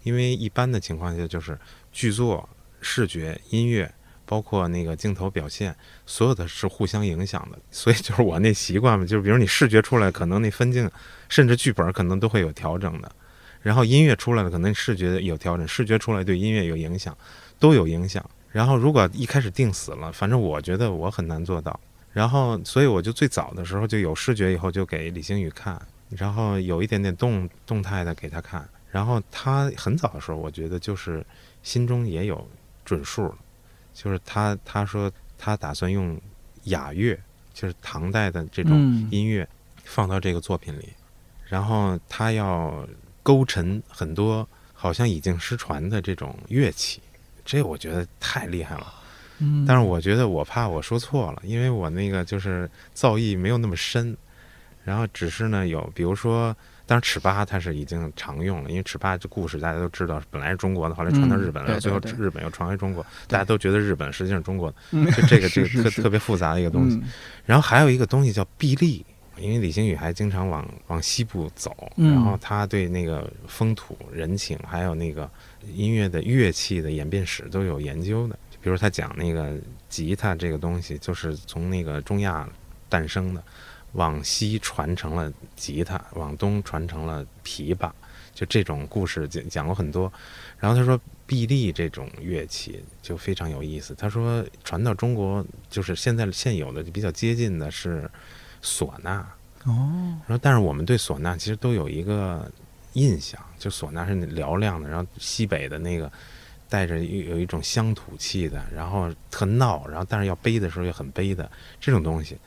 因为一般的情况下就是剧作、视觉、音乐。包括那个镜头表现，所有的是互相影响的，所以就是我那习惯嘛，就是比如你视觉出来，可能那分镜，甚至剧本可能都会有调整的。然后音乐出来了，可能视觉有调整，视觉出来对音乐有影响，都有影响。然后如果一开始定死了，反正我觉得我很难做到。然后所以我就最早的时候就有视觉以后就给李星宇看，然后有一点点动动态的给他看。然后他很早的时候，我觉得就是心中也有准数了，就是他他说他打算用雅乐，就是唐代的这种音乐放到这个作品里，然后他要勾陈很多好像已经失传的这种乐器，这我觉得太厉害了。嗯，但是我觉得我怕我说错了，因为我那个就是造诣没有那么深，然后只是呢有比如说。当然，尺八它是已经常用了，因为尺八这故事大家都知道，本来是中国的，后来传到日本了，最后日本又传回中国，大家都觉得日本实际上是中国的，就这个 这个特特别复杂的一个东西。然后还有一个东西叫臂力，因为李星宇还经常往往西部走，然后他对那个风土人情，还有那个音乐的乐器的演变史都有研究的。比如他讲那个吉他这个东西，就是从那个中亚诞生的。往西传承了吉他，往东传承了琵琶，就这种故事讲讲过很多。然后他说，臂力这种乐器就非常有意思。他说，传到中国就是现在现有的比较接近的是唢呐。哦。说，但是我们对唢呐其实都有一个印象，就唢呐是嘹亮的，然后西北的那个带着有有一种乡土气的，然后特闹，然后但是要背的时候又很悲的这种东西。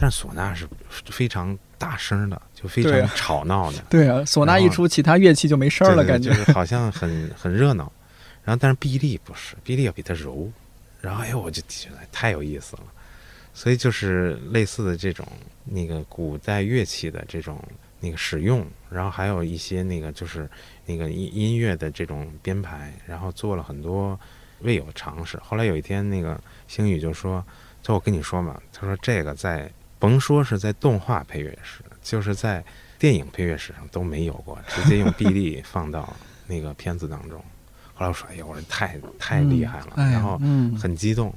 但是唢呐是非常大声的，就非常吵闹的。对啊，唢呐一出，其他乐器就没声了，感觉就是好像很很热闹。然后，但是臂力不是，臂力要比它柔。然后，哎呦，我就觉得太有意思了。所以，就是类似的这种那个古代乐器的这种那个使用，然后还有一些那个就是那个音音乐的这种编排，然后做了很多未有尝试。后来有一天，那个星宇就说：“就我跟你说嘛，他说这个在。”甭说是在动画配乐史，就是在电影配乐史上都没有过，直接用 臂力放到那个片子当中。后来我说：“哎呀，我说太太厉害了！”然后很激动，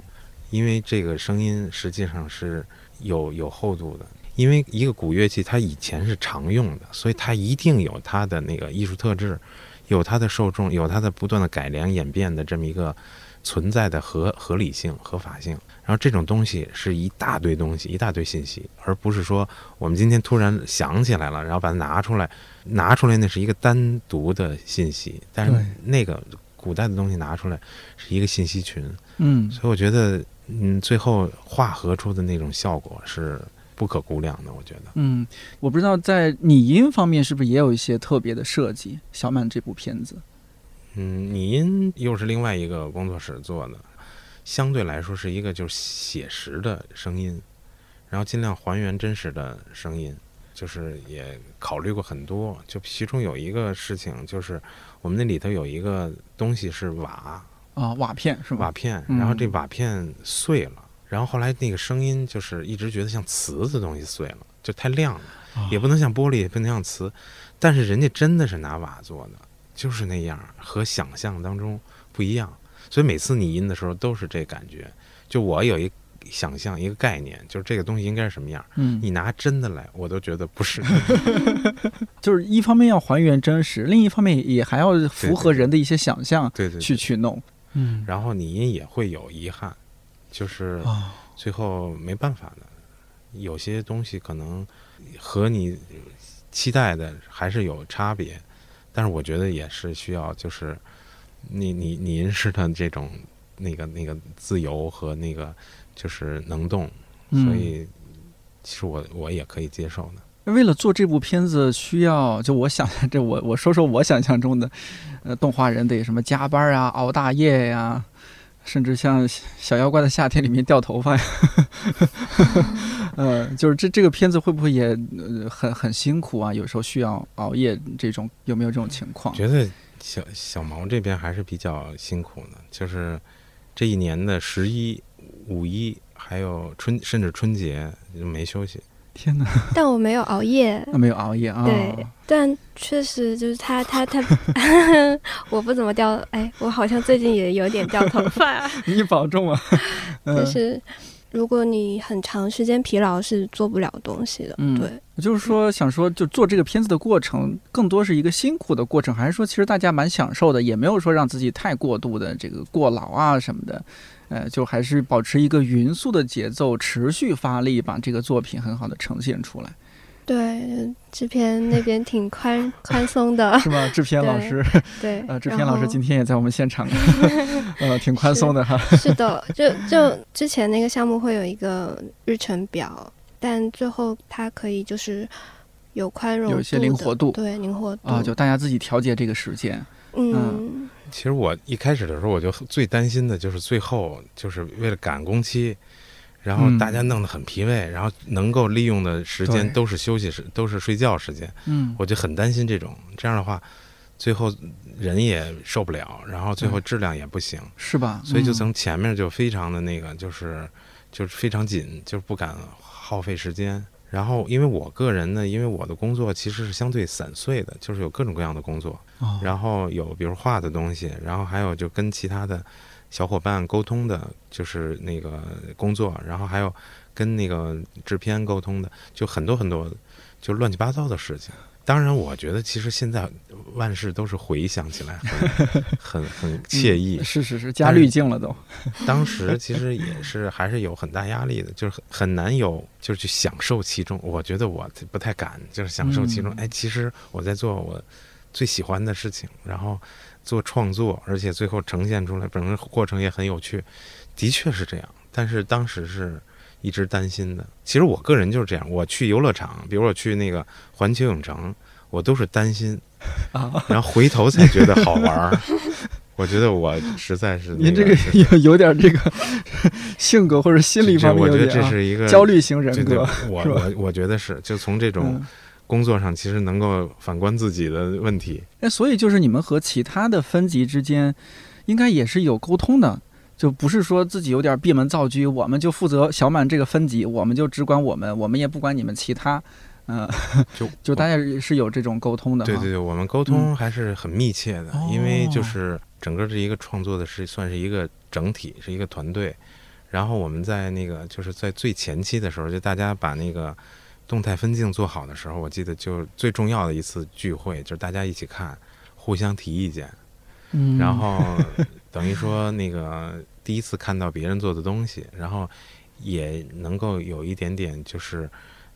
因为这个声音实际上是有有厚度的。因为一个古乐器它以前是常用的，所以它一定有它的那个艺术特质，有它的受众，有它的不断的改良演变的这么一个存在的合合理性、合法性。然后这种东西是一大堆东西，一大堆信息，而不是说我们今天突然想起来了，然后把它拿出来，拿出来那是一个单独的信息，但是那个古代的东西拿出来是一个信息群，嗯，所以我觉得，嗯，最后化合出的那种效果是不可估量的，我觉得，嗯，我不知道在拟音方面是不是也有一些特别的设计，小满这部片子，嗯，拟音又是另外一个工作室做的。相对来说是一个就是写实的声音，然后尽量还原真实的声音，就是也考虑过很多。就其中有一个事情，就是我们那里头有一个东西是瓦啊，瓦片是吧瓦片，然后这瓦片碎了，然后后来那个声音就是一直觉得像瓷的东西碎了，就太亮了，也不能像玻璃，也不能像瓷，但是人家真的是拿瓦做的，就是那样，和想象当中不一样。所以每次拟音的时候都是这感觉，就我有一想象一个概念，就是这个东西应该是什么样。嗯，你拿真的来，我都觉得不是。就是一方面要还原真实，另一方面也还要符合人的一些想象，对对，去去弄。嗯，然后你音也会有遗憾，就是最后没办法的，有些东西可能和你期待的还是有差别，但是我觉得也是需要就是。你你您是的这种那个那个自由和那个就是能动，所以其实我我也可以接受的。为了做这部片子，需要就我想 这我我说说我想象中的，呃，动画人得什么加班啊、熬大夜呀，甚至像《小妖怪的夏天》里面掉头发呀，呃，就是这这个片子会不会也很很辛苦啊？有时候需要熬夜这种，有没有这种情况？觉得。小小毛这边还是比较辛苦的，就是这一年的十一、五一，还有春，甚至春节没休息。天哪！但我没有熬夜，没有熬夜啊。对，但确实就是他他他，我不怎么掉。哎，我好像最近也有点掉头发。你保重啊！就是如果你很长时间疲劳，是做不了东西的。嗯对，就是说，想说，就做这个片子的过程，更多是一个辛苦的过程，还是说，其实大家蛮享受的，也没有说让自己太过度的这个过劳啊什么的，呃，就还是保持一个匀速的节奏，持续发力，把这个作品很好的呈现出来，对，制片那边挺宽 宽松的，是吗？制片老师，对，呃，制片老师今天也在我们现场，呃，挺宽松的哈。是的，就就之前那个项目会有一个日程表，但最后它可以就是有宽容，有一些灵活度对灵活度啊，就大家自己调节这个时间。嗯其实我一开始的时候，我就最担心的就是最后，就是为了赶工期，然后嗯大家弄得很疲惫，然后能够利用的时间都是休息时，都是睡觉时间，嗯，我就很担心这种。这样的话，最后人也受不了，然后最后质量也不行，是吧？所以就嗯从前面就非常的那个，就是就是非常紧，就是不敢耗费时间。然后，因为我个人呢，因为我的工作其实是相对散碎的，就是有各种各样的工作，哦然后有比如画的东西，然后还有就跟其他的小伙伴沟通的，就是那个工作，然后还有跟那个制片沟通的，就很多很多就乱七八糟的事情。当然，我觉得其实现在万事都是回想起来很 很很惬意。嗯是是是，加滤镜了都。当时其实也是还是有很大压力的，就是很很难有就是去享受其中。我觉得我不太敢，就是享受其中。嗯哎，其实我在做我最喜欢的事情，然后做创作，而且最后呈现出来，整个过程也很有趣。的确是这样，但是当时是一直担心的。其实我个人就是这样，我去游乐场，比如我去那个环球影城，我都是担心，啊，然后回头才觉得好玩儿。我觉得我实在是、那您这个有有点这个 性格或者心理这我觉得方面有点啊这是一个焦虑型人格，，我我我觉得是，就从这种嗯。工作上，其实能够反观自己的问题。那所以就是你们和其他的分级之间，应该也是有沟通的，就不是说自己有点闭门造车，我们就负责小满这个分级，我们就只管我们，我们也不管你们其他。嗯、就就大家是有这种沟通的。对对对，我们沟通还是很密切的，哦因为就是整个这一个创作的是算是一个整体，是一个团队。然后我们在那个就是在最前期的时候，就大家把那个动态分镜做好的时候，我记得就最重要的一次聚会，就是大家一起看，互相提意见，嗯，然后等于说那个第一次看到别人做的东西，然后也能够有一点点就是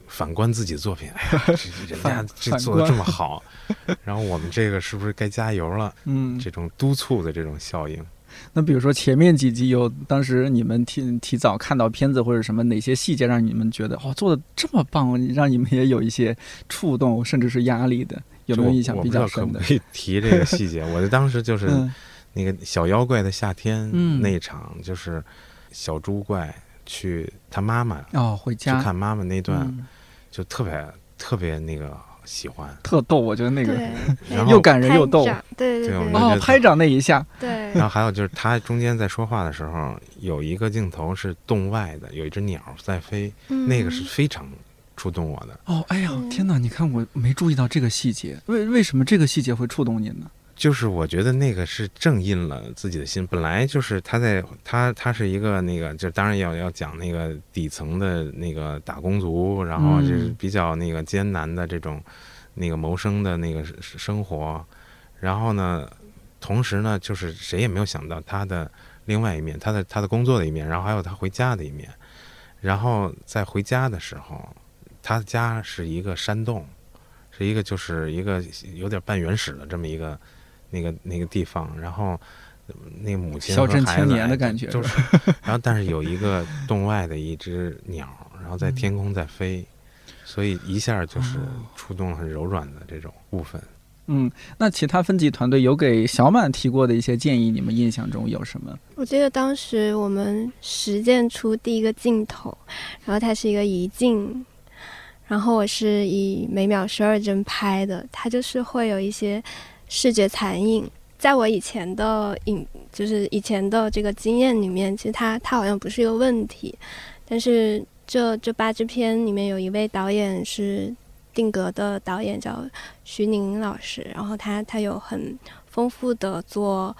反观自己作品，哎呀，这人家反这做的这么好，然后我们这个是不是该加油了？嗯，这种督促的这种效应，那比如说前面几集有，当时你们提提早看到片子或者什么哪些细节让你们觉得哦做的这么棒，让你们也有一些触动甚至是压力的，有没有印象比较深的？不可以提这个细节？我就当时就是嗯那个小妖怪的夏天嗯那一场，就是小猪怪去他妈妈哦，回去家看妈妈那段，嗯就特别特别那个喜欢。特逗，我觉得那个，然后又感人又逗对对对对我们觉得哦拍掌那一下，对然后还有就是他中间在说话的时候，有一个镜头是洞外的，有一只鸟在飞，嗯那个是非常触动我的。哦，哎呀，嗯天哪！你看我没注意到这个细节，为为什么这个细节会触动您呢？就是我觉得那个是正印了自己的心。本来就是他在他他是一个那个，就当然要要讲那个底层的那个打工族，然后就是比较那个艰难的这种那个谋生的那个生活。然后呢，同时呢，就是谁也没有想到他的另外一面，他的他的工作的一面，然后还有他回家的一面。然后在回家的时候，他家是一个山洞，是一个就是一个有点半原始的这么一个。那个那个地方，然后那个母亲小镇青年的感觉就是，然后但是有一个洞外的一只鸟，然后在天空在飞，所以一下就是触动了很柔软的这种部分。嗯，那其他分级团队有给小满提过的一些建议，你们印象中有什么？我记得当时我们实践出第一个镜头，然后它是一个移镜，然后我是以每秒十二帧拍的，它就是会有一些视觉残影。在我以前的影，就是以前的这个经验里面，其实它它好像不是一个问题，但是这这八支片里面有一位导演是定格的导演，叫徐宁老师，然后他他有很丰富的做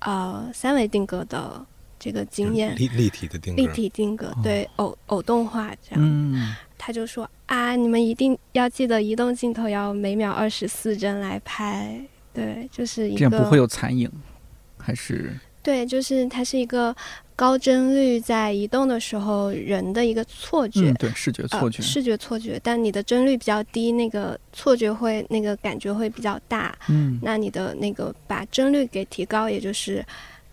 呃三维定格的这个经验，立立体的定格，立体定格，对偶偶动画这样。嗯，他就说啊，你们一定要记得移动镜头要每秒二十四帧来拍，对，就是一个这样不会有残影，还是对，就是它是一个高帧率在移动的时候人的一个错觉，嗯，对，视觉错觉呃，，视觉错觉，但你的帧率比较低，那个错觉会那个感觉会比较大，嗯。那你的那个把帧率给提高，也就是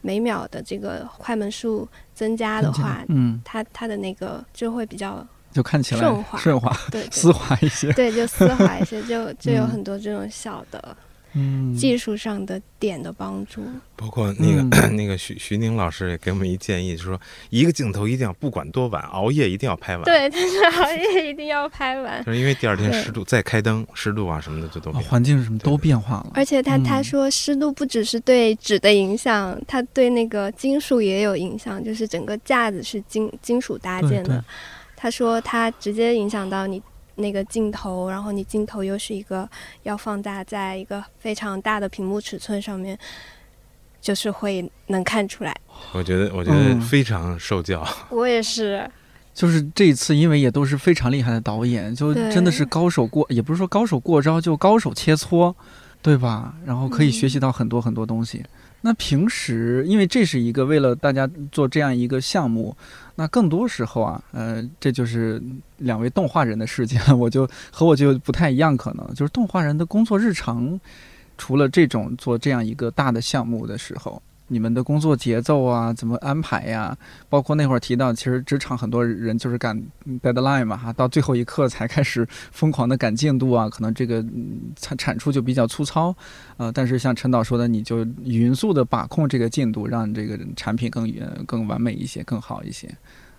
每秒的这个快门数增加的话，嗯，它它的那个就会比较就看起来顺滑顺滑、对对丝滑一些，对，就丝滑一些，就就有嗯。很多这种小的嗯，技术上的点的帮助。包括那个、嗯 那个徐徐宁老师也给我们一建议，就是说一个镜头一定要不管多晚，熬夜一定要拍完。，对，但是熬夜一定要拍完。就是因为第二天湿度再开灯，湿度啊什么的就都啊。环境什么都变化了，而且他他嗯说湿度不只是对纸的影响，它对那个金属也有影响，就是整个架子是金金属搭对对建的。他说它直接影响到你那个镜头，然后你镜头又是一个要放大在一个非常大的屏幕尺寸上面，就是会能看出来。我觉得我觉得嗯非常受教。我也是，就是这一次，因为也都是非常厉害的导演，就真的是高手过，也不是说高手过招，就高手切磋，对吧？然后可以嗯学习到很多很多东西。那平时，因为这是一个为了大家做这样一个项目，那更多时候啊，呃，这就是两位动画人的世界，我就和我就不太一样，可能。就是动画人的工作日常，除了这种做这样一个大的项目的时候，你们的工作节奏啊，怎么安排呀？包括那会儿提到，其实职场很多人就是赶 deadline 嘛，哈，到最后一刻才开始疯狂的赶进度啊，可能这个嗯产产出就比较粗糙，呃，但是像陈导说的，你就匀速的把控这个进度，让这个产品更远、更完美一些、更好一些。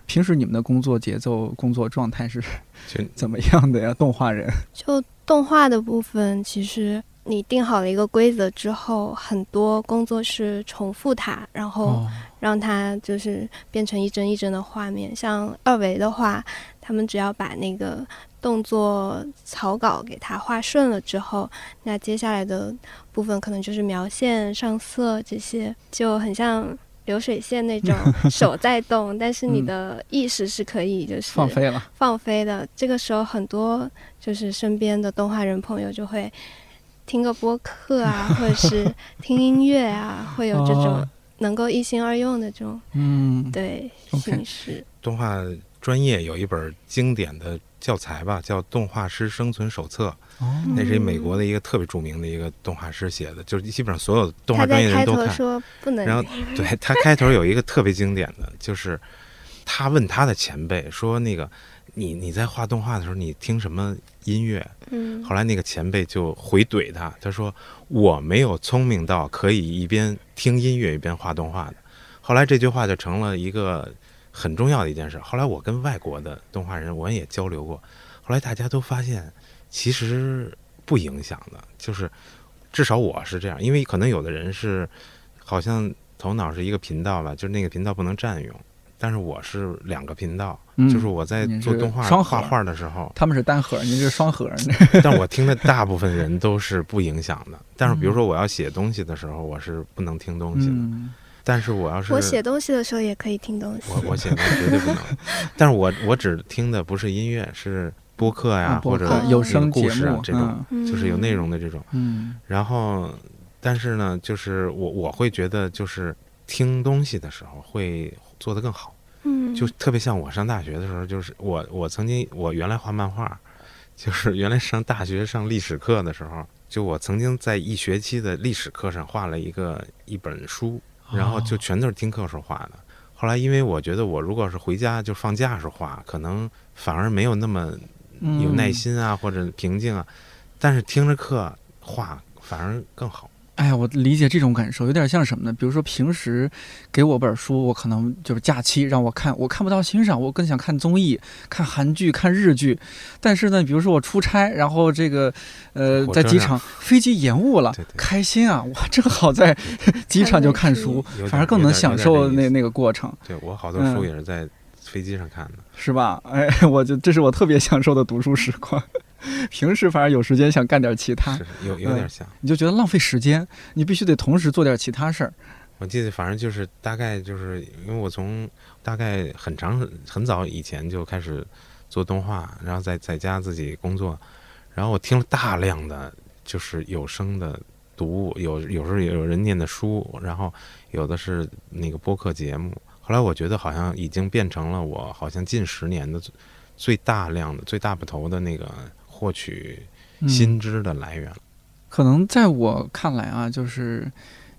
平时你们的工作节奏、工作状态是 怎么样的呀？动画人，就动画的部分，其实你定好了一个规则之后，很多工作是重复它，然后哦，让它就是变成一帧一帧的画面。像二维的话，他们只要把那个动作草稿给它画顺了之后，那接下来的部分可能就是描线、上色这些，就很像。流水线那种 手在动，但是你嗯的意识是可以就是放飞了，放飞的。这个时候，很多就是身边的动画人朋友就会听个播客啊，或者是听音乐啊，会有这种哦能够一心二用的这种嗯，对形式。动画专业有一本经典的教材吧，叫《动画师生存手册》，哦，那是一美国的一个特别著名的一个动画师写的，就是基本上所有动画专业的人都看。说不能然后对他开头有一个特别经典的，就是他问他的前辈说：“那个你你在画动画的时候，你听什么音乐？”嗯后来那个前辈就回怼他，他说：“我没有聪明到可以一边听音乐一边画动画的。”后来这句话就成了一个很重要的一件事。后来我跟外国的动画人我也交流过，后来大家都发现其实不影响的，就是至少我是这样，因为可能有的人是好像头脑是一个频道吧，就是那个频道不能占用。但是我是两个频道，嗯就是我在做动画画画的时候，他们是单核，您是双核，但我听的大部分人都是不影响的。但是比如说我要写东西的时候，我是不能听东西的。嗯，但是我要是我写东西的时候也可以听东西。我我写东西绝对不能。但是我我只听的不是音乐，是播客呀，或者有声故事啊这种，嗯就是有内容的这种。嗯然后，但是呢，就是我我会觉得，就是听东西的时候会做得更好。嗯，就特别像我上大学的时候，就是我我曾经我原来画漫画，就是原来上大学上历史课的时候，就我曾经在一学期的历史课上画了一个一本书，然后就全都是听课时候画的。后来因为我觉得我如果是回家就放假时候画，可能反而没有那么嗯有耐。心啊、或者平静啊，但是听着课画反而更好。哎呀，我理解这种感受，有点像什么呢？比如说平时给我本书，我可能就是假期让我看，我看不到欣赏，我更想看综艺、看韩剧、看日剧。但是呢，比如说我出差，然后这个呃在机场飞机延误了对，对开心啊！我，正好在 机场就看书反而更能享受那那个过程，对我好多嗯书也是在飞机上看的。是吧？哎，我就这是我特别享受的读书时光。平时反而有时间想干点其他是，有有点像。你就觉得浪费时间，你必须得同时做点其他事儿。我记得反正就是大概就是因为我从大概很长很早以前就开始做动画，然后在在家自己工作，然后我听了大量的就是有声的读物，有有时候有人念的书，然后有的是那个播客节目。后来我觉得好像已经变成了我好像近十年的最大量的、最大不头的那个获取新知的来源。可能在我看来啊，就是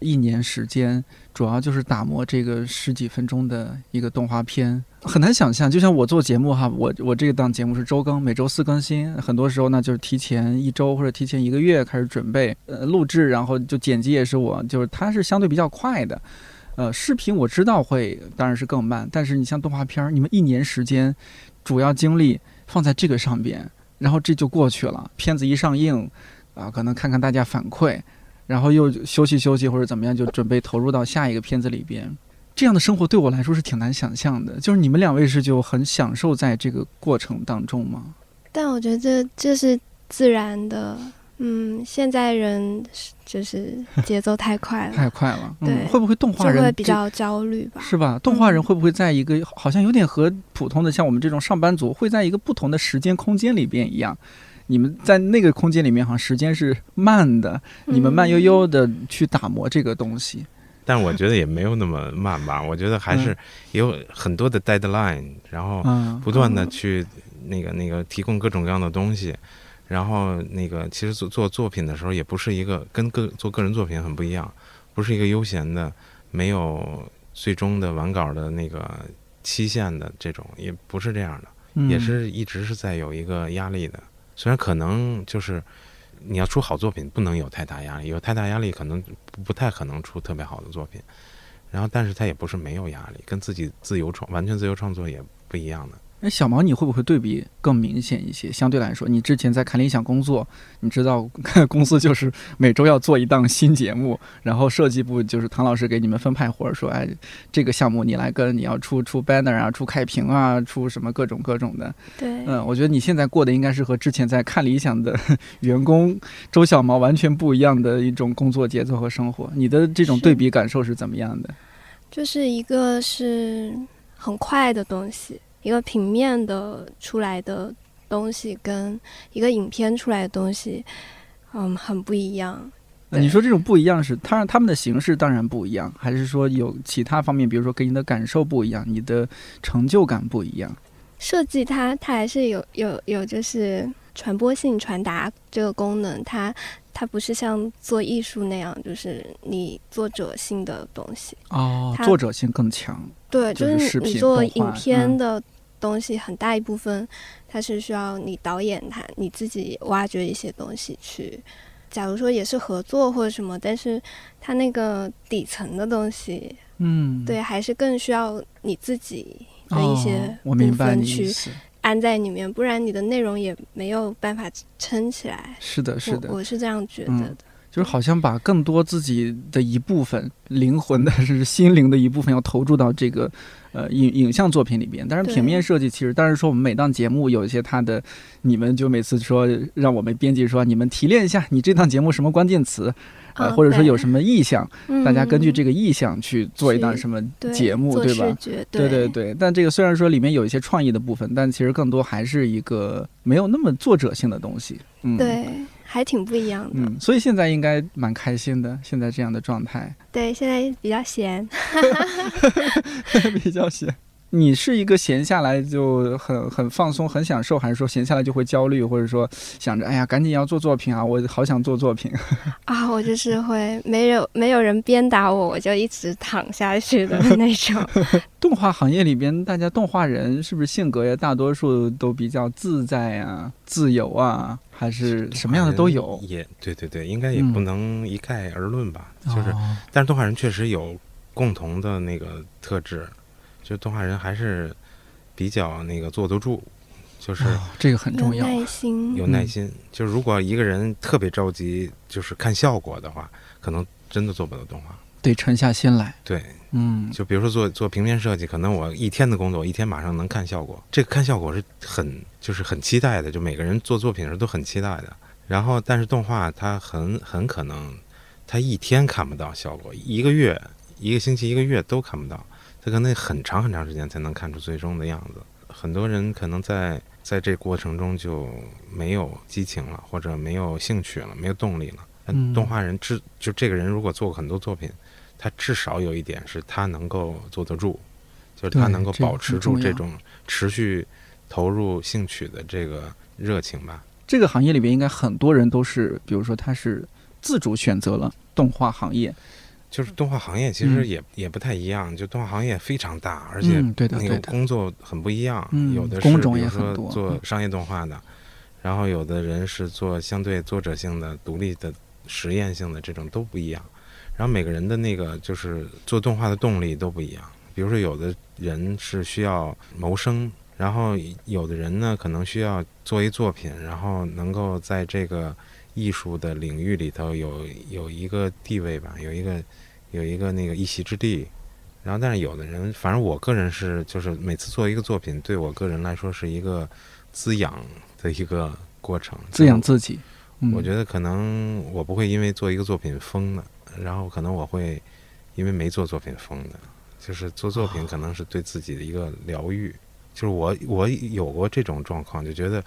一年时间，主要就是打磨这个十几分钟的一个动画片，很难想象。就像我做节目哈，我我这个档节目是周更，每周四更新，很多时候呢就是提前一周或者提前一个月开始准备，呃，录制，然后就剪辑也是我，就是它是相对比较快的。呃，视频我知道会当然是更慢，但是你像动画片儿，你们一年时间，主要精力放在这个上边，然后这就过去了，片子一上映。啊，可能看看大家反馈，然后又休息休息或者怎么样，就准备投入到下一个片子里边。这样的生活对我来说是挺难想象的。就是你们两位是就很享受在这个过程当中吗？但我觉得这是自然的。嗯，现在人就是节奏太快了，太快了。对，会不会动画人会比较焦虑吧？是吧？动画人会不会在一个好像有点和普通的像我们这种上班族会在一个不同的时间空间里边一样？你们在那个空间里面，好像时间是慢的，你们慢悠悠的去打磨这个东西。但我觉得也没有那么慢吧，我觉得还是有很多的 deadline，然后不断的去那个那个提供各种各样的东西，然后那个其实做做作品的时候，也不是一个跟个做个人作品很不一样，不是一个悠闲的，没有最终的完稿的那个期限的这种，也不是这样的，也是一直是在有一个压力的。虽然可能就是你要出好作品，不能有太大压力，有太大压力可能不太可能出特别好的作品。然后，但是他也不是没有压力，跟自己自由创、完全自由创作也不一样的。那小毛，你会不会对比更明显一些？相对来说，你之前在看理想工作，你知道 公司就是每周要做一档新节目，然后设计部就是唐老师给你们分派活儿，说哎，这个项目你来跟，你要出出 banner 啊，出开屏啊，出什么各种各种的。对，嗯，我觉得你现在过的应该是和之前在看理想的 员工周小毛完全不一样的一种工作节奏和生活。你的这种对比感受是怎么样的？就是一个是很快的东西。一个平面的出来的东西跟一个影片出来的东西，嗯，很不一样。你说这种不一样是它让他们的形式当然不一样，还是说有其他方面，比如说给你的感受不一样，你的成就感不一样？设计它它还是有有有就是传播性传达这个功能，它它不是像做艺术那样，就是你作者性的东西哦，作者性更强。对，就是你做影片的东西，很大一部分它是需要你导演他你自己挖掘一些东西去。假如说也是合作或者什么，但是它那个底层的东西，嗯，对，还是更需要你自己的一些部分去安在里面，不然你的内容也没有办法撑起来。是的，是的，我是这样觉得的。就是好像把更多自己的一部分灵魂的是心灵的一部分要投注到这个呃影影像作品里边，但是平面设计其实，但是说我们每档节目有一些它的，你们就每次说让我们编辑说你们提炼一下你这档节目什么关键词，呃或者说有什么意向，大家根据这个意向去做一档什么节目，对吧？对对对。但这个虽然说里面有一些创意的部分，但其实更多还是一个没有那么作者性的东西。嗯，对。还挺不一样的，嗯，所以现在应该蛮开心的。现在这样的状态，对，现在比较闲，比较闲。你是一个闲下来就很很放松、很享受，还是说闲下来就会焦虑，或者说想着哎呀，赶紧要做作品啊，我好想做作品 啊，我就是会没有没有人鞭打我，我就一直躺下去的那种。动画行业里边，大家动画人是不是性格也大多数都比较自在啊、自由啊，还是什么样的都有？也对对对，应该也不能一概而论吧。就是，但是动画人确实有共同的那个特质。就动画人还是比较那个坐得住，就是这个很重要，耐心有耐心。就如果一个人特别着急，就是看效果的话，可能真的做不了动画。得沉下心来。对，嗯，就比如说做做平面设计，可能我一天的工作，一天马上能看效果。这个看效果是很就是很期待的，就每个人做作品的时候都很期待的。然后，但是动画它很很可能，它一天看不到效果，一个月。一个星期、一个月都看不到，他可能很长很长时间才能看出最终的样子。很多人可能在在这过程中就没有激情了，或者没有兴趣了，没有动力了。嗯动画人至就这个人如果做过很多作品，他至少有一点是他能够坐得住，就是他能够保持住这种持续投入兴趣的这个热情吧。这个行业里边应该很多人都是，比如说他是自主选择了动画行业，就是动画行业其实嗯也、也不太一样，就动画行业非常大，而且嗯，对的，那个，工作很不一样，嗯有的是工种也比如说很多嗯做商业动画的，然后有的人是做相对作者性的、独立的、实验性的，这种都不一样。然后每个人的那个就是做动画的动力都不一样。比如说，有的人是需要谋生，然后有的人呢可能需要做一作品，然后能够在这个艺术的领域里头有有一个地位吧，有一个有一个那个一席之地。然后，但是有的人，反正我个人是，就是每次做一个作品，对我个人来说是一个滋养的一个过程，滋养自己。嗯、我觉得可能我不会因为做一个作品疯的，然后可能我会因为没做作品疯的，就是做作品可能是对自己的一个疗愈。就是我我有过这种状况，就觉得，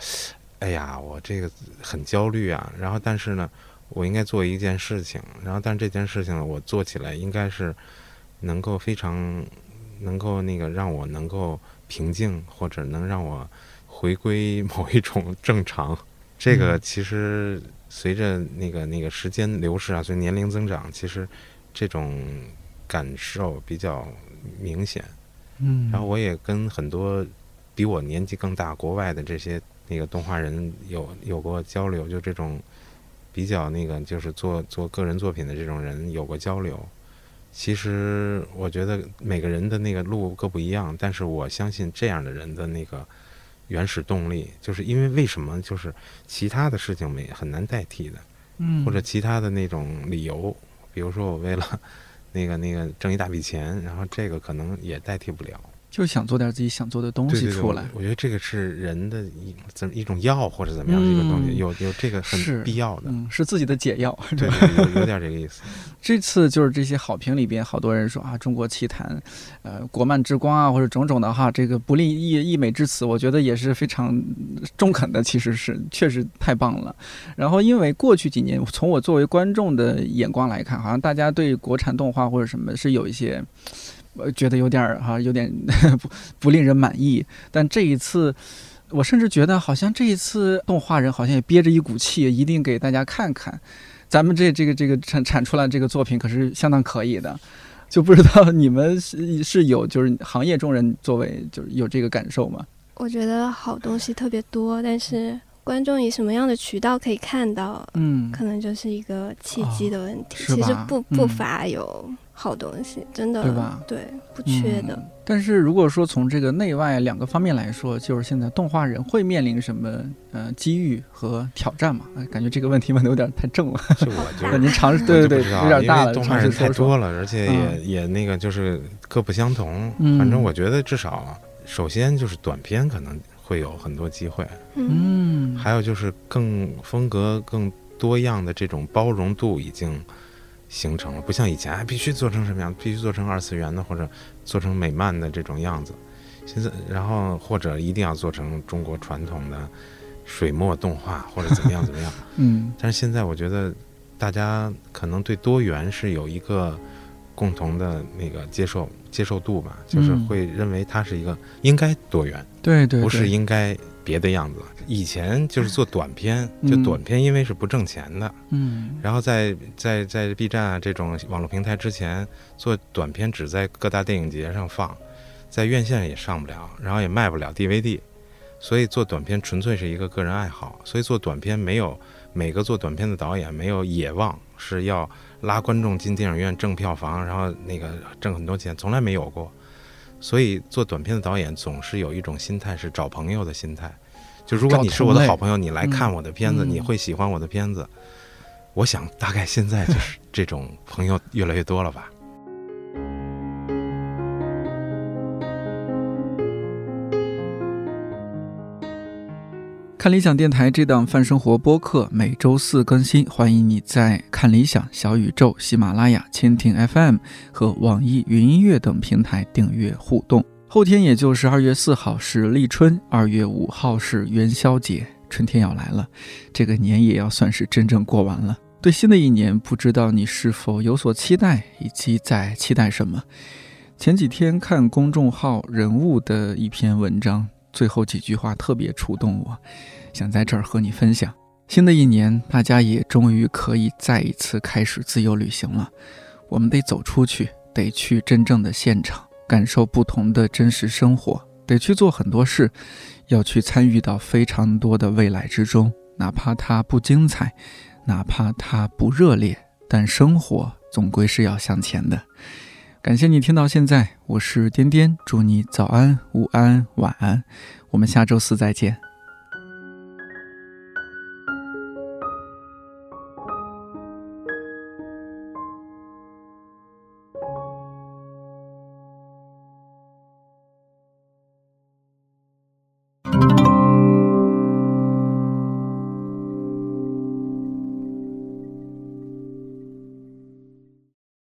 哎呀，我这个很焦虑啊。然后但是呢，我应该做一件事情，然后但是这件事情呢，我做起来应该是能够非常能够那个让我能够平静，或者能让我回归 某一种正常。这个嗯其实随着那个那个时间流逝啊，随着年龄增长，其实这种感受比较明显。嗯，然后我也跟很多比我年纪更大、国外的这些那个动画人有有过交流，就这种比较那个就是做做个人作品的这种人有过交流。其实我觉得每个人的那个路各不一样，但是我相信这样的人的那个原始动力，就是因为为什么就是其他的事情没很难代替的，嗯或者其他的那种理由，比如说我为了那个那个挣一大笔钱，然后这个可能也代替不了。就想做点自己想做的东对对对，我西出来。我觉得这个是人的一怎么一种药或者怎么样的一个东西，嗯有有这个是很必要的。嗯，是自己的解药？对，有有点这个意思。这次就是这些好评里边，好多人说啊，中国奇谭，呃，国漫之光啊，或者种种的哈，这个不吝溢溢美之词，我觉得也是非常中肯的，其实是确实太棒了。然后，因为过去几年，从我作为观众的眼光来看，好像大家对国产动画或者什么是有一些。我，觉得有点儿哈、有点 不不令人满意。但这一次，我甚至觉得好像这一次动画人好像也憋着一股气，一定给大家看看，咱们这这个这个产产出来这个作品可是相当可以的。就不知道你们是是有就是行业中人作为就是有这个感受吗？我觉得好东西特别多，但是观众以什么样的渠道可以看到，嗯，可能就是一个契机的问题。是其实不不嗯乏有好东西，真的对吧对不缺的。嗯但是如果说从这个内外两个方面来说，就是现在动画人会面临什么呃机遇和挑战嘛？哎感觉这个问题问的有点太正了。是我就那您尝试对对对，有点大了，动画人太。多了，而且也、嗯也那个就是各不相同。嗯反正我觉得至少首先就是短片可能会有很多机会，嗯嗯，还有就是更风格更多样的这种包容度已经形成了，不像以前还必须做成什么样，必须做成二次元的或者做成美漫的这种样子。现在，然后或者一定要做成中国传统的水墨动画或者怎么样怎么样。嗯但是现在我觉得大家可能对多元是有一个共同的那个接受接受度吧，就是嗯会认为它是一个应该多元，对对，不是应该别的样子。以前就是做短片，嗯就短片因为是不挣钱的，嗯然后在在在 B 站啊这种网络平台之前做短片只在各大电影节上放，在院线也上不了，然后也卖不了 DVD，所以做短片纯粹是一个个人爱好。所以做短片没有每个做短片的导演没有野望是要拉观众进电影院挣票房，然后那个挣很多钱，从来没有过。所以做短片的导演总是有一种心态是找朋友的心态，就如果你是我的好朋友，你来看我的片子，嗯你会喜欢我的片子。我想大概现在就是这种朋友越来越多了吧。看理想电台这档泛生活播客每周四更新，欢迎你在看理想、小宇宙、喜马拉雅、蜻蜓 FM 和网易云音乐等平台订阅互动。后天也就是二月四号是立春，二月五号是元宵节，春天要来了，这个年也要算是真正过完了。对新的一年，不知道你是否有所期待，以及在期待什么？前几天看公众号人物的一篇文章。最后几句话特别触动我，想在这儿和你分享。新的一年，大家也终于可以再一次开始自由旅行了。我们得走出去，得去真正的现场，感受不同的真实生活，得去做很多事，要去参与到非常多的未来之中。哪怕它不精彩，哪怕它不热烈，但生活总归是要向前的。感谢你听到现在，我是颠颠，祝你早安、午安、晚安，我们下周四再见。